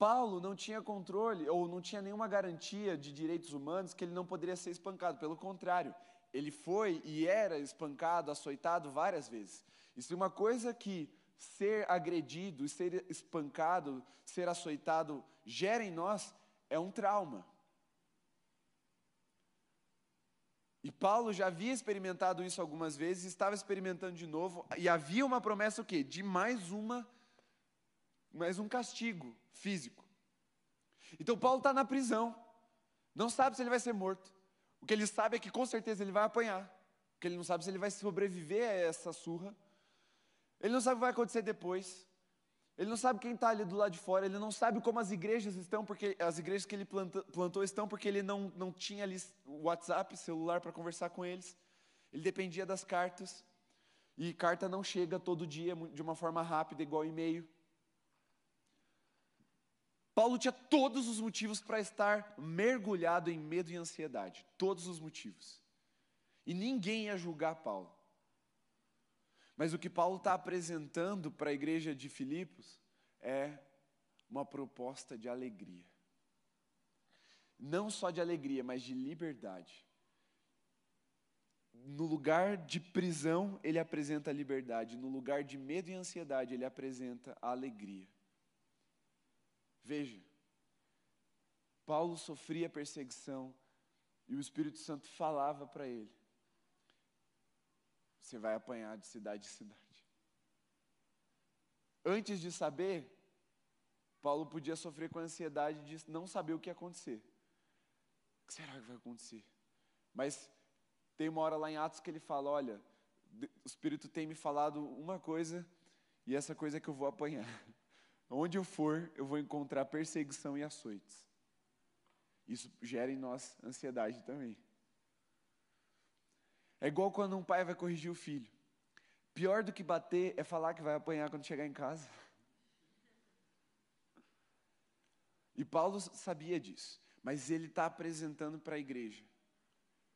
Paulo não tinha controle ou não tinha nenhuma garantia de direitos humanos que ele não poderia ser espancado. Pelo contrário, ele foi e era espancado, açoitado várias vezes. E se uma coisa que ser agredido, ser espancado, ser açoitado gera em nós, é um trauma. E Paulo já havia experimentado isso algumas vezes, estava experimentando de novo, e havia uma promessa o quê? De mais uma, mais um castigo físico. Então Paulo está na prisão, não sabe se ele vai ser morto. O que ele sabe é que com certeza ele vai apanhar. O que ele não sabe é se ele vai sobreviver a essa surra. Ele não sabe o que vai acontecer depois. Ele não sabe quem está ali do lado de fora. Ele não sabe como as igrejas estão, porque as igrejas que ele plantou, plantou estão, porque ele não, não tinha ali WhatsApp, celular para conversar com eles. Ele dependia das cartas. E carta não chega todo dia de uma forma rápida, igual e-mail. Paulo tinha todos os motivos para estar mergulhado em medo e ansiedade. Todos os motivos. E ninguém ia julgar Paulo. Mas o que Paulo está apresentando para a igreja de Filipos é uma proposta de alegria. Não só de alegria, mas de liberdade. No lugar de prisão, ele apresenta a liberdade. No lugar de medo e ansiedade, ele apresenta a alegria. Veja, Paulo sofria perseguição e o Espírito Santo falava para ele: Você vai apanhar de cidade em cidade. Antes de saber, Paulo podia sofrer com a ansiedade de não saber o que ia acontecer. O que será que vai acontecer? Mas tem uma hora lá em Atos que ele fala: Olha, o Espírito tem me falado uma coisa e essa coisa é que eu vou apanhar. Onde eu for, eu vou encontrar perseguição e açoites. Isso gera em nós ansiedade também. É igual quando um pai vai corrigir o filho. Pior do que bater é falar que vai apanhar quando chegar em casa. E Paulo sabia disso, mas ele está apresentando para a igreja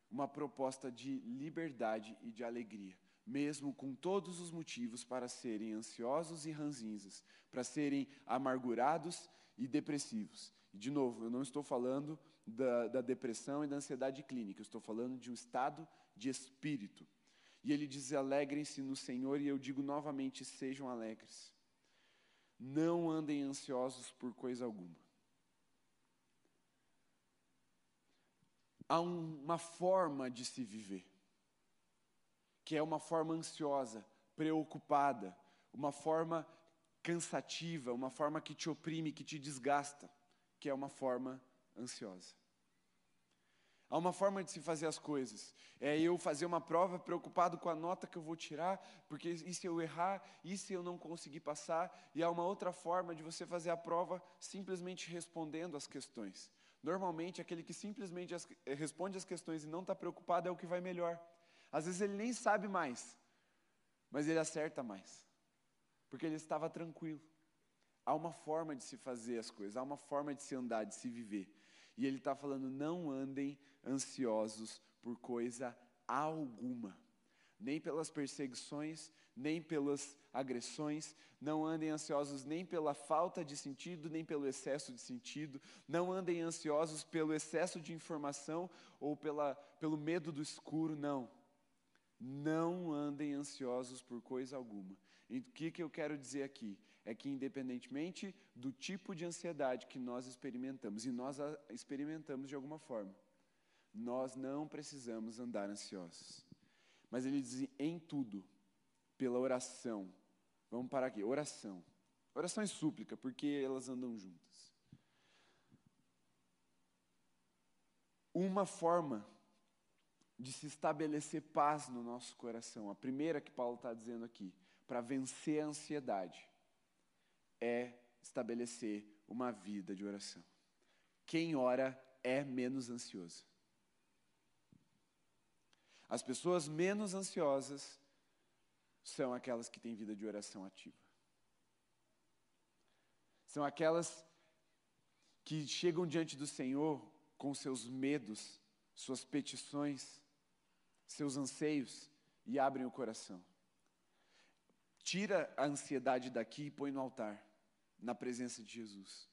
uma proposta de liberdade e de alegria mesmo com todos os motivos para serem ansiosos e ranzinzas, para serem amargurados e depressivos. E, de novo, eu não estou falando da, da depressão e da ansiedade clínica, eu estou falando de um estado de espírito. E ele diz: alegrem-se no Senhor, e eu digo novamente: sejam alegres. Não andem ansiosos por coisa alguma. Há um, uma forma de se viver que é uma forma ansiosa, preocupada, uma forma cansativa, uma forma que te oprime, que te desgasta, que é uma forma ansiosa. Há uma forma de se fazer as coisas. É eu fazer uma prova preocupado com a nota que eu vou tirar, porque e se eu errar, e se eu não conseguir passar? E há uma outra forma de você fazer a prova simplesmente respondendo as questões. Normalmente, aquele que simplesmente as, responde as questões e não está preocupado é o que vai melhor. Às vezes ele nem sabe mais, mas ele acerta mais, porque ele estava tranquilo. Há uma forma de se fazer as coisas, há uma forma de se andar, de se viver. E ele está falando: não andem ansiosos por coisa alguma, nem pelas perseguições, nem pelas agressões, não andem ansiosos nem pela falta de sentido, nem pelo excesso de sentido, não andem ansiosos pelo excesso de informação ou pela, pelo medo do escuro, não. Não andem ansiosos por coisa alguma. E o que, que eu quero dizer aqui? É que, independentemente do tipo de ansiedade que nós experimentamos, e nós a experimentamos de alguma forma, nós não precisamos andar ansiosos. Mas ele diz em tudo, pela oração. Vamos parar aqui, oração. Oração e súplica, porque elas andam juntas. Uma forma de se estabelecer paz no nosso coração. A primeira que Paulo está dizendo aqui, para vencer a ansiedade, é estabelecer uma vida de oração. Quem ora é menos ansioso. As pessoas menos ansiosas são aquelas que têm vida de oração ativa. São aquelas que chegam diante do Senhor com seus medos, suas petições, seus anseios e abrem o coração. Tira a ansiedade daqui e põe no altar, na presença de Jesus.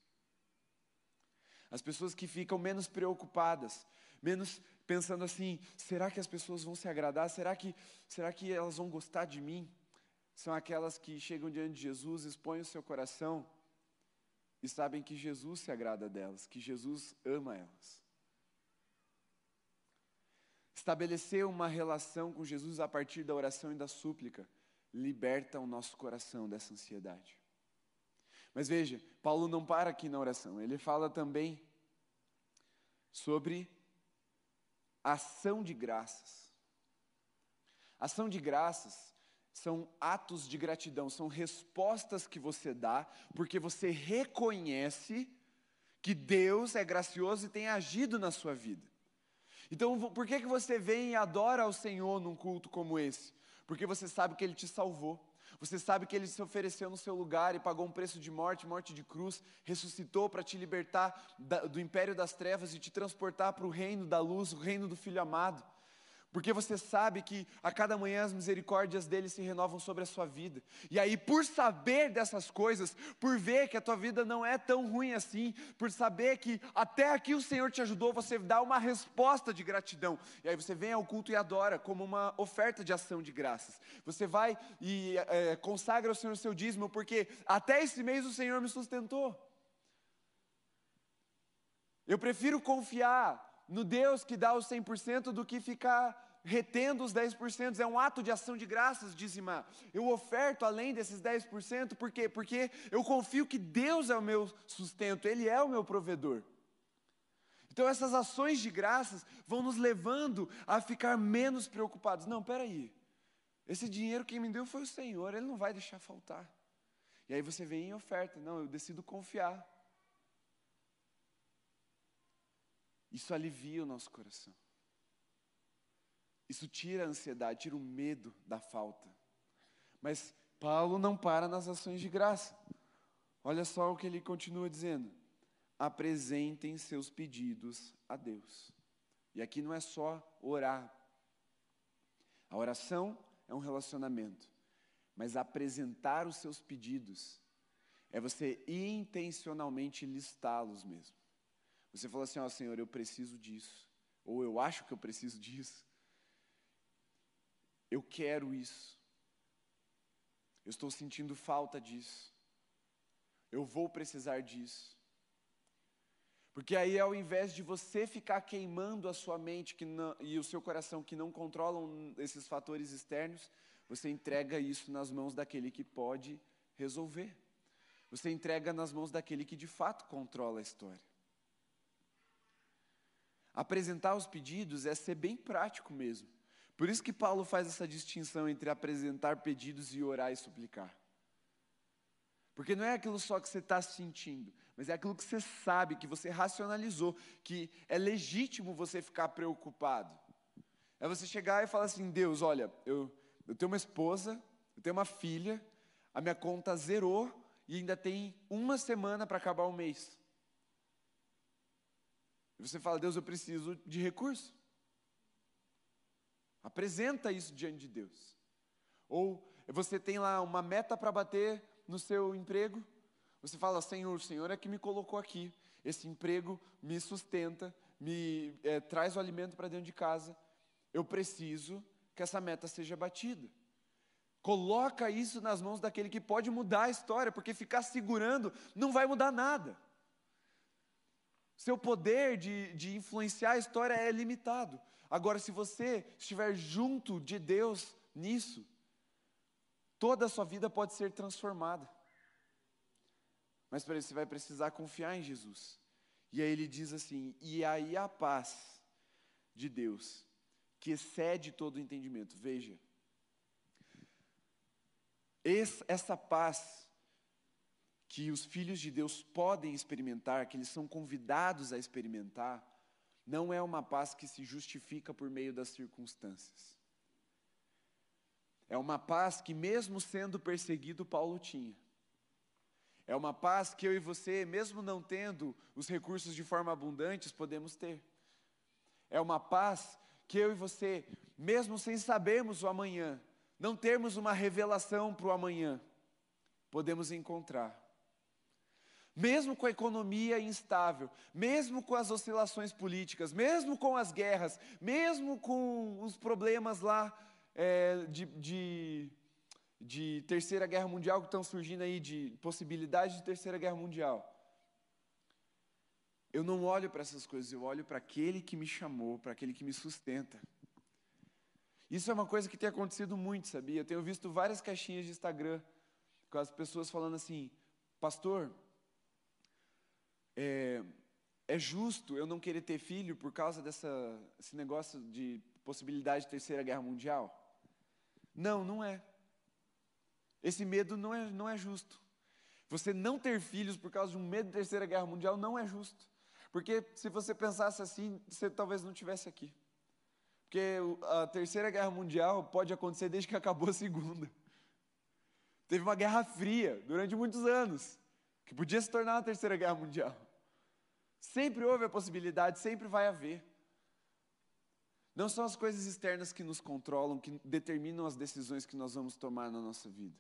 As pessoas que ficam menos preocupadas, menos pensando assim: será que as pessoas vão se agradar? Será que, será que elas vão gostar de mim? São aquelas que chegam diante de Jesus, expõem o seu coração e sabem que Jesus se agrada delas, que Jesus ama elas. Estabelecer uma relação com Jesus a partir da oração e da súplica liberta o nosso coração dessa ansiedade. Mas veja, Paulo não para aqui na oração, ele fala também sobre ação de graças. Ação de graças são atos de gratidão, são respostas que você dá, porque você reconhece que Deus é gracioso e tem agido na sua vida. Então, por que, que você vem e adora ao Senhor num culto como esse? Porque você sabe que Ele te salvou. Você sabe que Ele se ofereceu no seu lugar e pagou um preço de morte, morte de cruz, ressuscitou para te libertar do império das trevas e te transportar para o reino da luz, o reino do Filho amado porque você sabe que a cada manhã as misericórdias dele se renovam sobre a sua vida. E aí, por saber dessas coisas, por ver que a tua vida não é tão ruim assim, por saber que até aqui o Senhor te ajudou, você dá uma resposta de gratidão. E aí você vem ao culto e adora como uma oferta de ação de graças. Você vai e é, consagra ao Senhor o seu dízimo, porque até esse mês o Senhor me sustentou. Eu prefiro confiar no Deus que dá os 100% do que ficar retendo os 10%. É um ato de ação de graças dizimar. Eu oferto além desses 10%, por quê? Porque eu confio que Deus é o meu sustento, Ele é o meu provedor. Então essas ações de graças vão nos levando a ficar menos preocupados. Não, peraí. Esse dinheiro quem me deu foi o Senhor, Ele não vai deixar faltar. E aí você vem em oferta. Não, eu decido confiar. Isso alivia o nosso coração. Isso tira a ansiedade, tira o medo da falta. Mas Paulo não para nas ações de graça. Olha só o que ele continua dizendo: apresentem seus pedidos a Deus. E aqui não é só orar. A oração é um relacionamento, mas apresentar os seus pedidos é você intencionalmente listá-los mesmo. Você falou assim: Ó oh, Senhor, eu preciso disso. Ou eu acho que eu preciso disso. Eu quero isso. Eu estou sentindo falta disso. Eu vou precisar disso. Porque aí, ao invés de você ficar queimando a sua mente não, e o seu coração que não controlam esses fatores externos, você entrega isso nas mãos daquele que pode resolver. Você entrega nas mãos daquele que de fato controla a história. Apresentar os pedidos é ser bem prático mesmo. Por isso que Paulo faz essa distinção entre apresentar pedidos e orar e suplicar. Porque não é aquilo só que você está sentindo, mas é aquilo que você sabe, que você racionalizou, que é legítimo você ficar preocupado. É você chegar e falar assim: Deus, olha, eu, eu tenho uma esposa, eu tenho uma filha, a minha conta zerou e ainda tem uma semana para acabar o mês. E você fala, Deus, eu preciso de recurso. Apresenta isso diante de Deus. Ou você tem lá uma meta para bater no seu emprego. Você fala, Senhor, o Senhor é que me colocou aqui. Esse emprego me sustenta, me é, traz o alimento para dentro de casa. Eu preciso que essa meta seja batida. Coloca isso nas mãos daquele que pode mudar a história, porque ficar segurando não vai mudar nada. Seu poder de, de influenciar a história é limitado. Agora, se você estiver junto de Deus nisso, toda a sua vida pode ser transformada. Mas para isso você vai precisar confiar em Jesus. E aí ele diz assim: e aí a paz de Deus, que excede todo o entendimento. Veja, essa paz que os filhos de Deus podem experimentar, que eles são convidados a experimentar, não é uma paz que se justifica por meio das circunstâncias. É uma paz que, mesmo sendo perseguido, Paulo tinha. É uma paz que eu e você, mesmo não tendo os recursos de forma abundante, podemos ter. É uma paz que eu e você, mesmo sem sabermos o amanhã, não termos uma revelação para o amanhã, podemos encontrar. Mesmo com a economia instável, mesmo com as oscilações políticas, mesmo com as guerras, mesmo com os problemas lá é, de, de, de terceira guerra mundial que estão surgindo aí, de possibilidade de terceira guerra mundial. Eu não olho para essas coisas, eu olho para aquele que me chamou, para aquele que me sustenta. Isso é uma coisa que tem acontecido muito, sabia? Eu tenho visto várias caixinhas de Instagram com as pessoas falando assim: Pastor, é, é justo eu não querer ter filho por causa desse negócio de possibilidade de terceira guerra mundial? Não, não é. Esse medo não é, não é justo. Você não ter filhos por causa de um medo de terceira guerra mundial não é justo. Porque se você pensasse assim, você talvez não tivesse aqui. Porque a terceira guerra mundial pode acontecer desde que acabou a segunda. Teve uma guerra fria durante muitos anos, que podia se tornar a terceira guerra mundial. Sempre houve a possibilidade, sempre vai haver. Não são as coisas externas que nos controlam, que determinam as decisões que nós vamos tomar na nossa vida.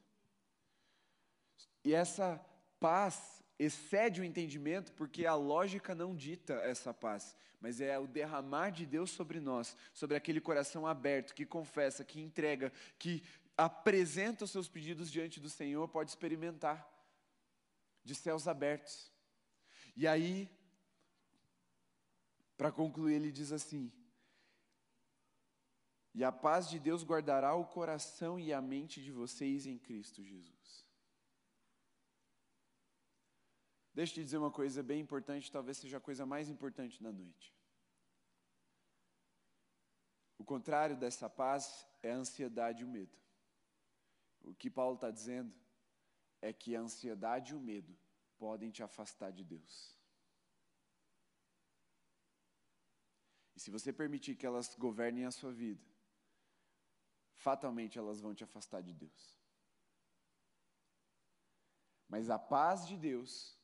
E essa paz excede o entendimento, porque a lógica não dita essa paz, mas é o derramar de Deus sobre nós, sobre aquele coração aberto, que confessa, que entrega, que apresenta os seus pedidos diante do Senhor, pode experimentar de céus abertos. E aí, para concluir, ele diz assim: E a paz de Deus guardará o coração e a mente de vocês em Cristo Jesus. Deixa eu te dizer uma coisa bem importante, talvez seja a coisa mais importante da noite. O contrário dessa paz é a ansiedade e o medo. O que Paulo está dizendo é que a ansiedade e o medo podem te afastar de Deus. Se você permitir que elas governem a sua vida, fatalmente elas vão te afastar de Deus. Mas a paz de Deus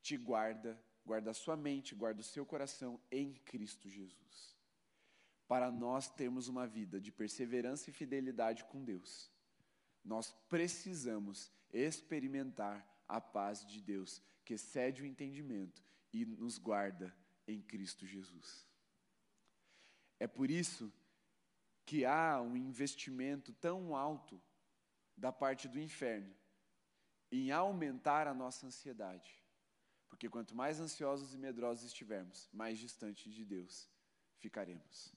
te guarda, guarda a sua mente, guarda o seu coração em Cristo Jesus. Para nós termos uma vida de perseverança e fidelidade com Deus, nós precisamos experimentar a paz de Deus, que excede o entendimento e nos guarda em Cristo Jesus. É por isso que há um investimento tão alto da parte do inferno em aumentar a nossa ansiedade. Porque quanto mais ansiosos e medrosos estivermos, mais distante de Deus ficaremos.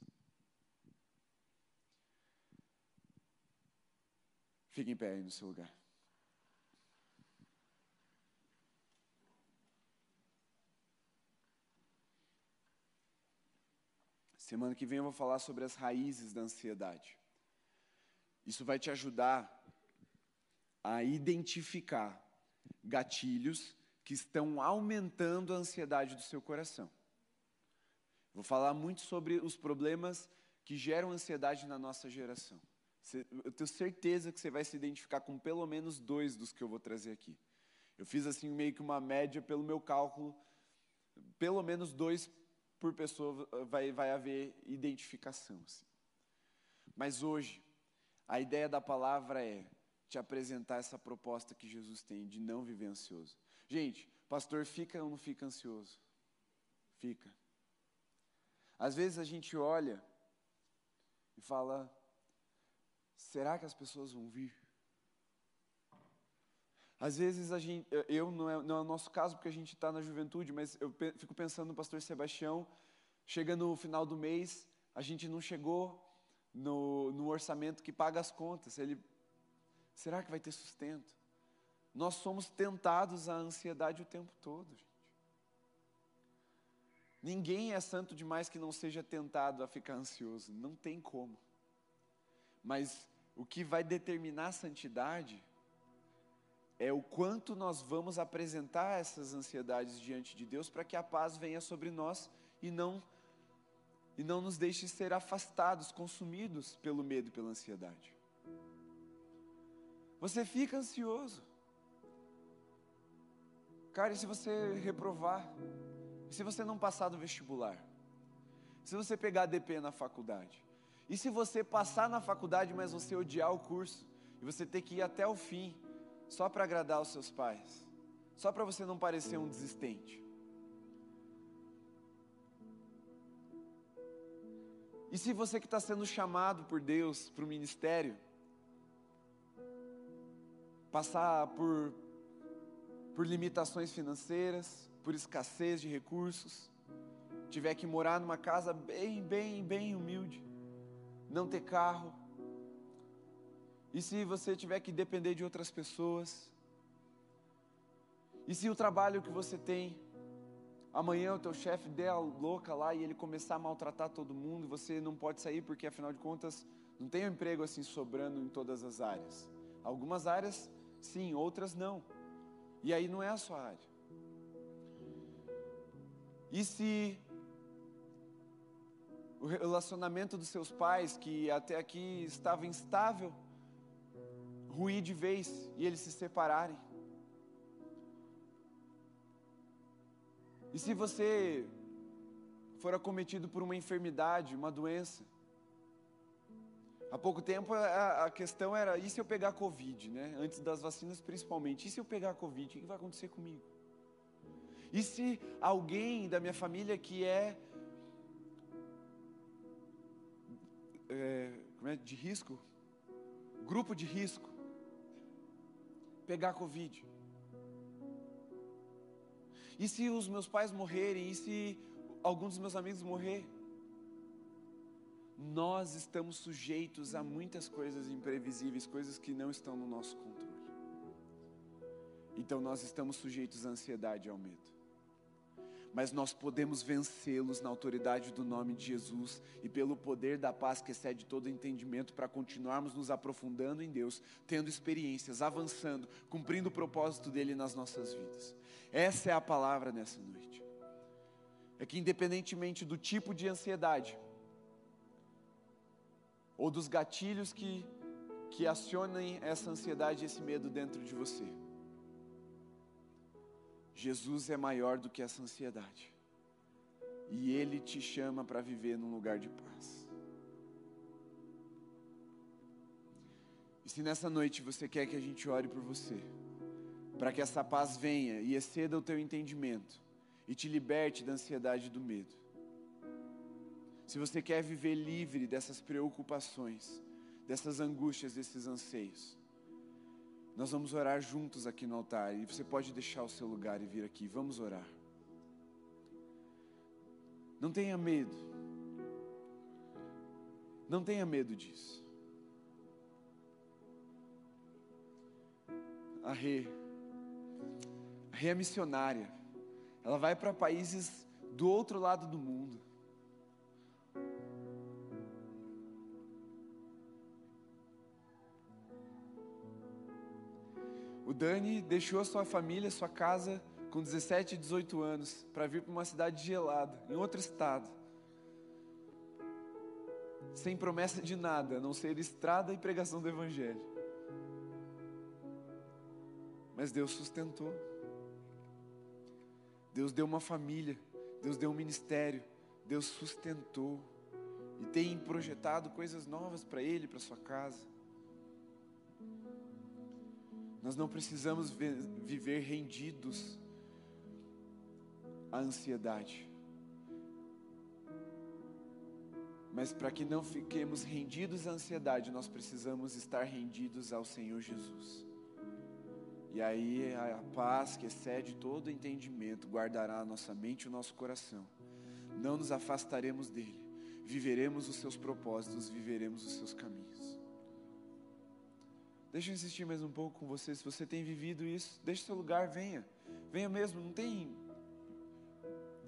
Fique em pé aí no seu lugar. Semana que vem eu vou falar sobre as raízes da ansiedade. Isso vai te ajudar a identificar gatilhos que estão aumentando a ansiedade do seu coração. Vou falar muito sobre os problemas que geram ansiedade na nossa geração. Eu tenho certeza que você vai se identificar com pelo menos dois dos que eu vou trazer aqui. Eu fiz assim meio que uma média pelo meu cálculo, pelo menos dois por pessoa vai, vai haver identificação. Assim. Mas hoje, a ideia da palavra é te apresentar essa proposta que Jesus tem de não viver ansioso. Gente, pastor, fica ou não fica ansioso? Fica. Às vezes a gente olha e fala: será que as pessoas vão vir? Às vezes a gente, eu não é, não é o nosso caso porque a gente está na juventude, mas eu fico pensando no pastor Sebastião, chega no final do mês, a gente não chegou no, no orçamento que paga as contas. Ele, será que vai ter sustento? Nós somos tentados à ansiedade o tempo todo, gente. Ninguém é santo demais que não seja tentado a ficar ansioso, não tem como. Mas o que vai determinar a santidade é o quanto nós vamos apresentar essas ansiedades diante de Deus para que a paz venha sobre nós e não e não nos deixe ser afastados, consumidos pelo medo e pela ansiedade. Você fica ansioso. Cara, e se você reprovar? E se você não passar do vestibular? Se você pegar DP na faculdade? E se você passar na faculdade, mas você odiar o curso? E você ter que ir até o fim, só para agradar os seus pais? Só para você não parecer um desistente. E se você que está sendo chamado por Deus para o ministério, passar por, por limitações financeiras, por escassez de recursos, tiver que morar numa casa bem, bem, bem humilde, não ter carro, e se você tiver que depender de outras pessoas, e se o trabalho que você tem, amanhã o teu chefe der a louca lá e ele começar a maltratar todo mundo, você não pode sair porque afinal de contas não tem um emprego assim sobrando em todas as áreas. Algumas áreas sim, outras não. E aí não é a sua área. E se o relacionamento dos seus pais, que até aqui estava instável, ruir de vez e eles se separarem? E se você for acometido por uma enfermidade, uma doença? Há pouco tempo a, a, questão era: e se eu pegar Covid, né? Antes das vacinas, principalmente. E se eu pegar Covid, o que vai acontecer comigo? E se alguém da minha família que é, é, é de risco, grupo de risco, pegar Covid? E se os meus pais morrerem? E se algum dos meus amigos morrer? Nós estamos sujeitos a muitas coisas imprevisíveis, coisas que não estão no nosso controle. Então nós estamos sujeitos à ansiedade e ao medo mas nós podemos vencê-los na autoridade do nome de Jesus e pelo poder da paz que excede todo entendimento para continuarmos nos aprofundando em Deus, tendo experiências, avançando, cumprindo o propósito dele nas nossas vidas. Essa é a palavra nessa noite. É que independentemente do tipo de ansiedade ou dos gatilhos que que acionem essa ansiedade e esse medo dentro de você, Jesus é maior do que essa ansiedade. E Ele te chama para viver num lugar de paz. E se nessa noite você quer que a gente ore por você, para que essa paz venha e exceda o teu entendimento e te liberte da ansiedade e do medo. Se você quer viver livre dessas preocupações, dessas angústias, desses anseios, nós vamos orar juntos aqui no altar e você pode deixar o seu lugar e vir aqui. Vamos orar. Não tenha medo. Não tenha medo disso. A Rê, a Rê é missionária. Ela vai para países do outro lado do mundo. O Dani deixou sua família, sua casa, com 17 e 18 anos, para vir para uma cidade gelada, em outro estado. Sem promessa de nada, a não ser estrada e pregação do Evangelho. Mas Deus sustentou. Deus deu uma família, Deus deu um ministério, Deus sustentou. E tem projetado coisas novas para ele, para sua casa. Nós não precisamos viver rendidos à ansiedade. Mas para que não fiquemos rendidos à ansiedade, nós precisamos estar rendidos ao Senhor Jesus. E aí a paz que excede todo entendimento guardará a nossa mente e o nosso coração. Não nos afastaremos dele. Viveremos os seus propósitos, viveremos os seus caminhos. Deixa eu insistir mais um pouco com você. Se você tem vivido isso, deixe seu lugar, venha. Venha mesmo, não tem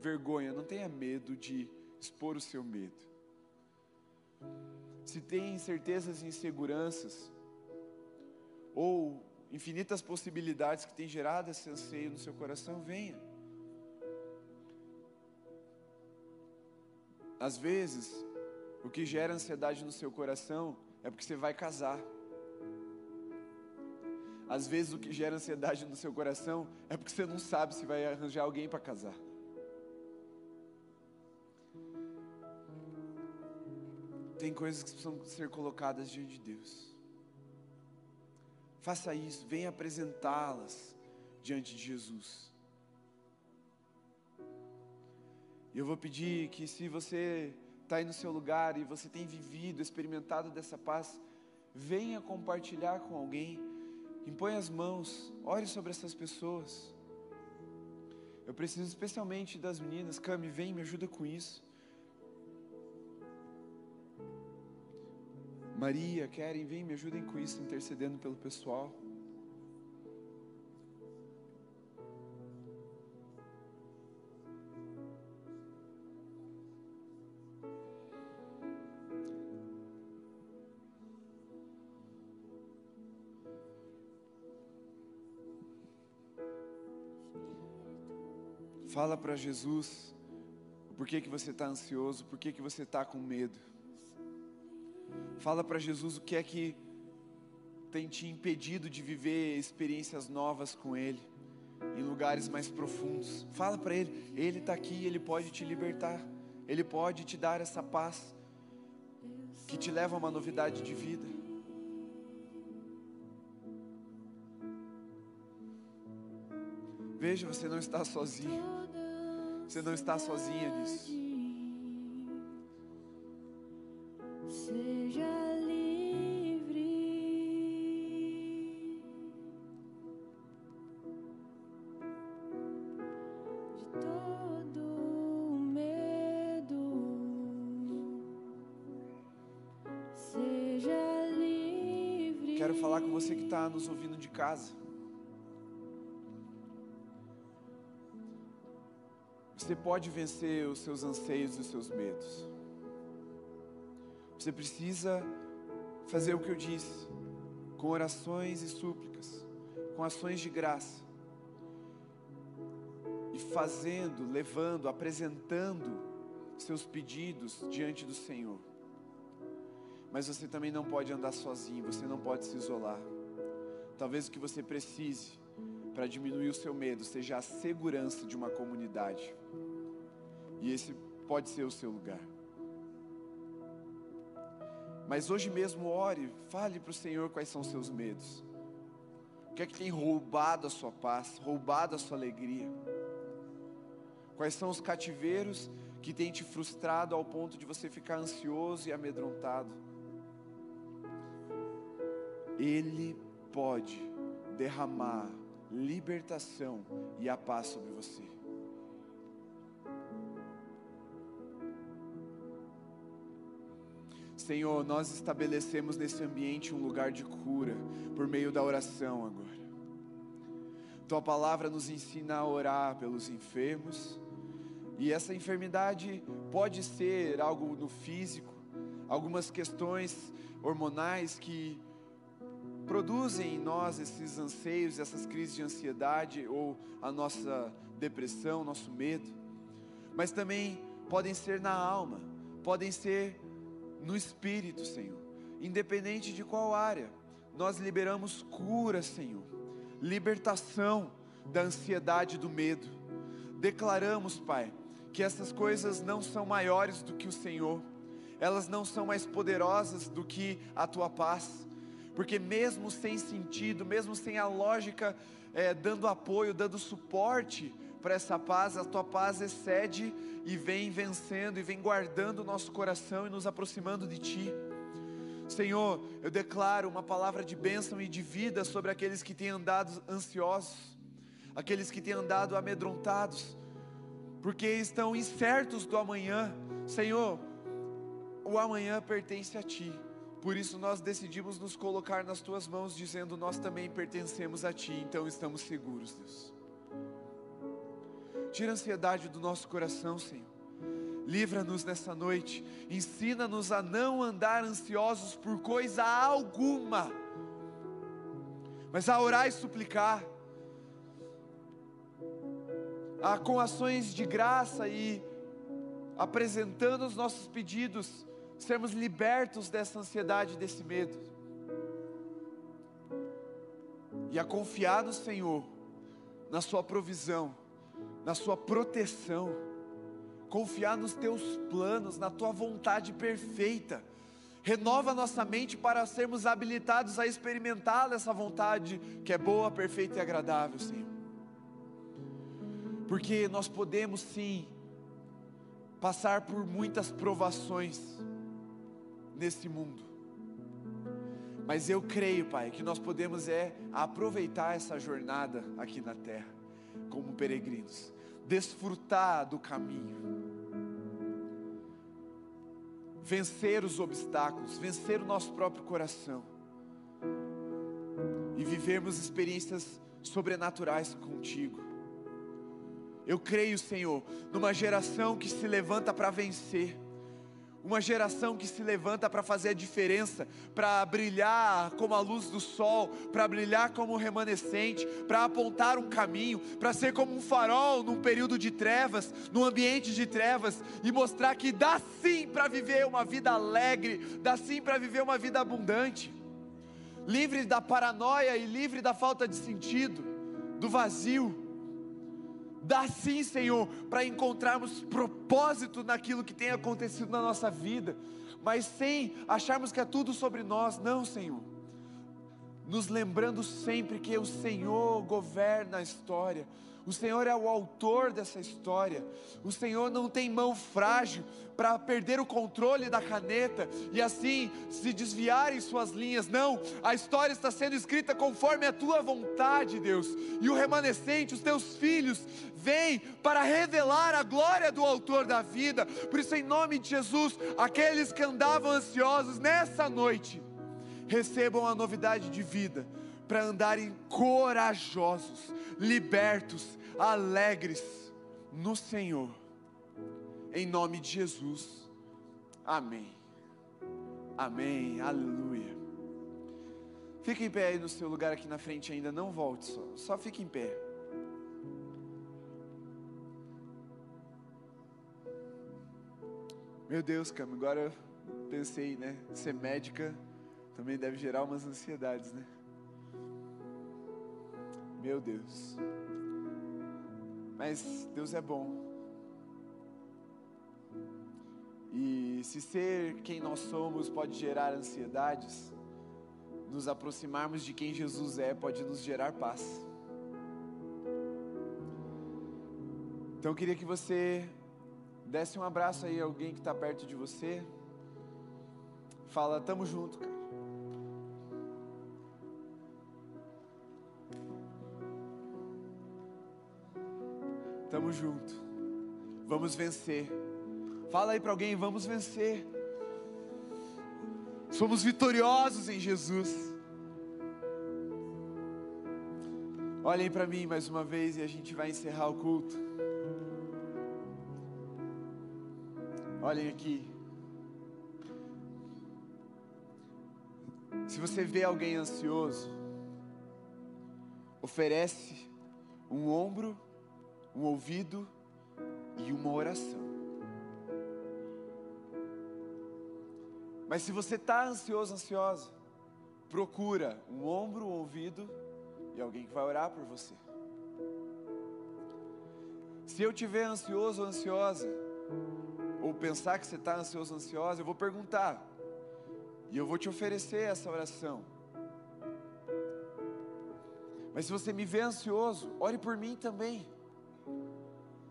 vergonha, não tenha medo de expor o seu medo. Se tem incertezas e inseguranças, ou infinitas possibilidades que têm gerado esse anseio no seu coração, venha. Às vezes, o que gera ansiedade no seu coração é porque você vai casar. Às vezes o que gera ansiedade no seu coração é porque você não sabe se vai arranjar alguém para casar. Tem coisas que precisam ser colocadas diante de Deus. Faça isso, venha apresentá-las, diante de Jesus. Eu vou pedir que, se você está aí no seu lugar e você tem vivido, experimentado dessa paz, venha compartilhar com alguém, impõe as mãos, ore sobre essas pessoas. Eu preciso especialmente das meninas, Cami, vem, me ajuda com isso. Maria, Keren, vem, me ajudem com isso, intercedendo pelo pessoal. Fala para Jesus por que, que você está ansioso, por que, que você está com medo. Fala para Jesus o que é que tem te impedido de viver experiências novas com Ele, em lugares mais profundos. Fala para Ele, Ele está aqui, Ele pode te libertar, Ele pode te dar essa paz que te leva a uma novidade de vida. Veja, você não está sozinho. Você não está sozinha nisso. Seja livre de todo medo. Seja livre. Quero falar com você que está nos ouvindo de casa. Você pode vencer os seus anseios e os seus medos. Você precisa fazer o que eu disse, com orações e súplicas, com ações de graça. E fazendo, levando, apresentando seus pedidos diante do Senhor. Mas você também não pode andar sozinho, você não pode se isolar. Talvez o que você precise para diminuir o seu medo seja a segurança de uma comunidade. E esse pode ser o seu lugar. Mas hoje mesmo ore, fale para o Senhor quais são os seus medos. O que é que tem roubado a sua paz, roubado a sua alegria? Quais são os cativeiros que têm te frustrado ao ponto de você ficar ansioso e amedrontado? Ele pode derramar libertação e a paz sobre você. Senhor, nós estabelecemos nesse ambiente um lugar de cura por meio da oração agora. Tua palavra nos ensina a orar pelos enfermos, e essa enfermidade pode ser algo no físico, algumas questões hormonais que produzem em nós esses anseios, essas crises de ansiedade ou a nossa depressão, nosso medo, mas também podem ser na alma, podem ser no espírito, Senhor, independente de qual área, nós liberamos cura, Senhor, libertação da ansiedade e do medo. Declaramos, Pai, que essas coisas não são maiores do que o Senhor, elas não são mais poderosas do que a tua paz, porque mesmo sem sentido, mesmo sem a lógica é, dando apoio, dando suporte para essa paz, a tua paz excede e vem vencendo e vem guardando o nosso coração e nos aproximando de ti. Senhor, eu declaro uma palavra de bênção e de vida sobre aqueles que têm andado ansiosos, aqueles que têm andado amedrontados, porque estão incertos do amanhã. Senhor, o amanhã pertence a Ti, por isso nós decidimos nos colocar nas Tuas mãos, dizendo: Nós também pertencemos a Ti, então estamos seguros, Deus. Tira a ansiedade do nosso coração, Senhor. Livra-nos nessa noite. Ensina-nos a não andar ansiosos por coisa alguma, mas a orar e suplicar, a, com ações de graça e apresentando os nossos pedidos, sermos libertos dessa ansiedade, desse medo, e a confiar no Senhor, na Sua provisão na Sua proteção, confiar nos Teus planos, na Tua vontade perfeita. Renova nossa mente para sermos habilitados a experimentar essa vontade que é boa, perfeita e agradável, Senhor. Porque nós podemos sim passar por muitas provações nesse mundo. Mas eu creio, Pai, que nós podemos é aproveitar essa jornada aqui na terra como peregrinos, desfrutar do caminho, vencer os obstáculos, vencer o nosso próprio coração e vivermos experiências sobrenaturais contigo. Eu creio, Senhor, numa geração que se levanta para vencer, uma geração que se levanta para fazer a diferença, para brilhar como a luz do sol, para brilhar como um remanescente, para apontar um caminho, para ser como um farol num período de trevas, num ambiente de trevas e mostrar que dá sim para viver uma vida alegre, dá sim para viver uma vida abundante, livre da paranoia e livre da falta de sentido, do vazio. Dá sim, Senhor, para encontrarmos propósito naquilo que tem acontecido na nossa vida, mas sem acharmos que é tudo sobre nós, não, Senhor. Nos lembrando sempre que o Senhor governa a história, o Senhor é o autor dessa história. O Senhor não tem mão frágil para perder o controle da caneta e assim se desviar em suas linhas. Não, a história está sendo escrita conforme a tua vontade, Deus. E o remanescente, os teus filhos, vêm para revelar a glória do autor da vida. Por isso, em nome de Jesus, aqueles que andavam ansiosos nessa noite, recebam a novidade de vida para andarem corajosos, libertos, alegres no Senhor, em nome de Jesus, amém, amém, aleluia. Fique em pé aí no seu lugar aqui na frente ainda, não volte só, só fique em pé. Meu Deus, Cam, agora eu pensei, né? Ser médica também deve gerar umas ansiedades, né? Meu Deus. Mas Deus é bom. E se ser quem nós somos pode gerar ansiedades, nos aproximarmos de quem Jesus é pode nos gerar paz. Então eu queria que você desse um abraço aí a alguém que está perto de você. Fala, tamo junto, cara. Tamo junto. Vamos vencer. Fala aí para alguém, vamos vencer. Somos vitoriosos em Jesus. Olhem para mim mais uma vez e a gente vai encerrar o culto. Olhem aqui. Se você vê alguém ansioso, oferece um ombro um ouvido e uma oração. Mas se você está ansioso, ansiosa, procura um ombro, um ouvido e alguém que vai orar por você. Se eu tiver ansioso ou ansiosa, ou pensar que você está ansioso ou ansiosa, eu vou perguntar. E eu vou te oferecer essa oração. Mas se você me vê ansioso, ore por mim também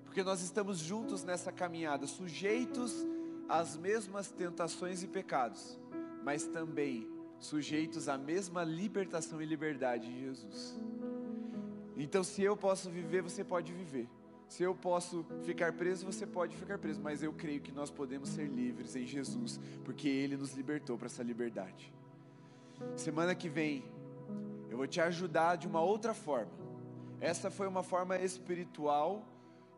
porque nós estamos juntos nessa caminhada, sujeitos às mesmas tentações e pecados, mas também sujeitos à mesma libertação e liberdade de Jesus. Então, se eu posso viver, você pode viver. Se eu posso ficar preso, você pode ficar preso, mas eu creio que nós podemos ser livres em Jesus, porque Ele nos libertou para essa liberdade. Semana que vem, eu vou te ajudar de uma outra forma. Essa foi uma forma espiritual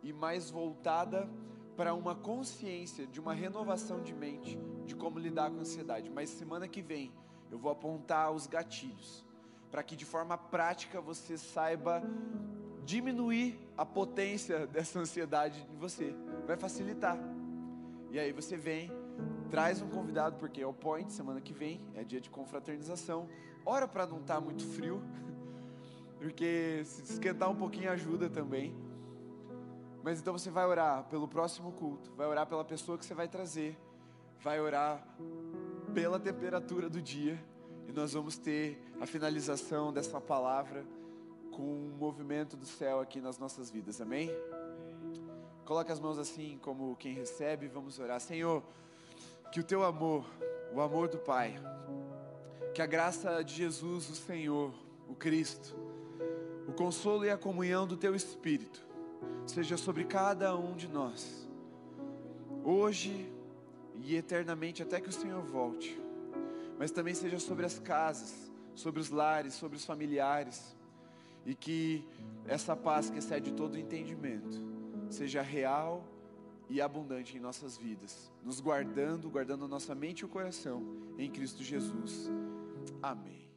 e mais voltada para uma consciência, de uma renovação de mente, de como lidar com a ansiedade. Mas semana que vem eu vou apontar os gatilhos, para que de forma prática você saiba diminuir a potência dessa ansiedade em você. Vai facilitar. E aí você vem, traz um convidado, porque é o point, semana que vem, é dia de confraternização. Ora para não estar tá muito frio, porque se esquentar um pouquinho ajuda também. Mas então você vai orar pelo próximo culto, vai orar pela pessoa que você vai trazer, vai orar pela temperatura do dia, e nós vamos ter a finalização dessa palavra com um movimento do céu aqui nas nossas vidas, amém? Coloque as mãos assim, como quem recebe, vamos orar. Senhor, que o teu amor, o amor do Pai, que a graça de Jesus, o Senhor, o Cristo, o consolo e a comunhão do teu Espírito, seja sobre cada um de nós, hoje e eternamente, até que o Senhor volte, mas também seja sobre as casas, sobre os lares, sobre os familiares, e que essa paz que excede todo entendimento seja real e abundante em nossas vidas, nos guardando, guardando a nossa mente e o coração em Cristo Jesus. Amém.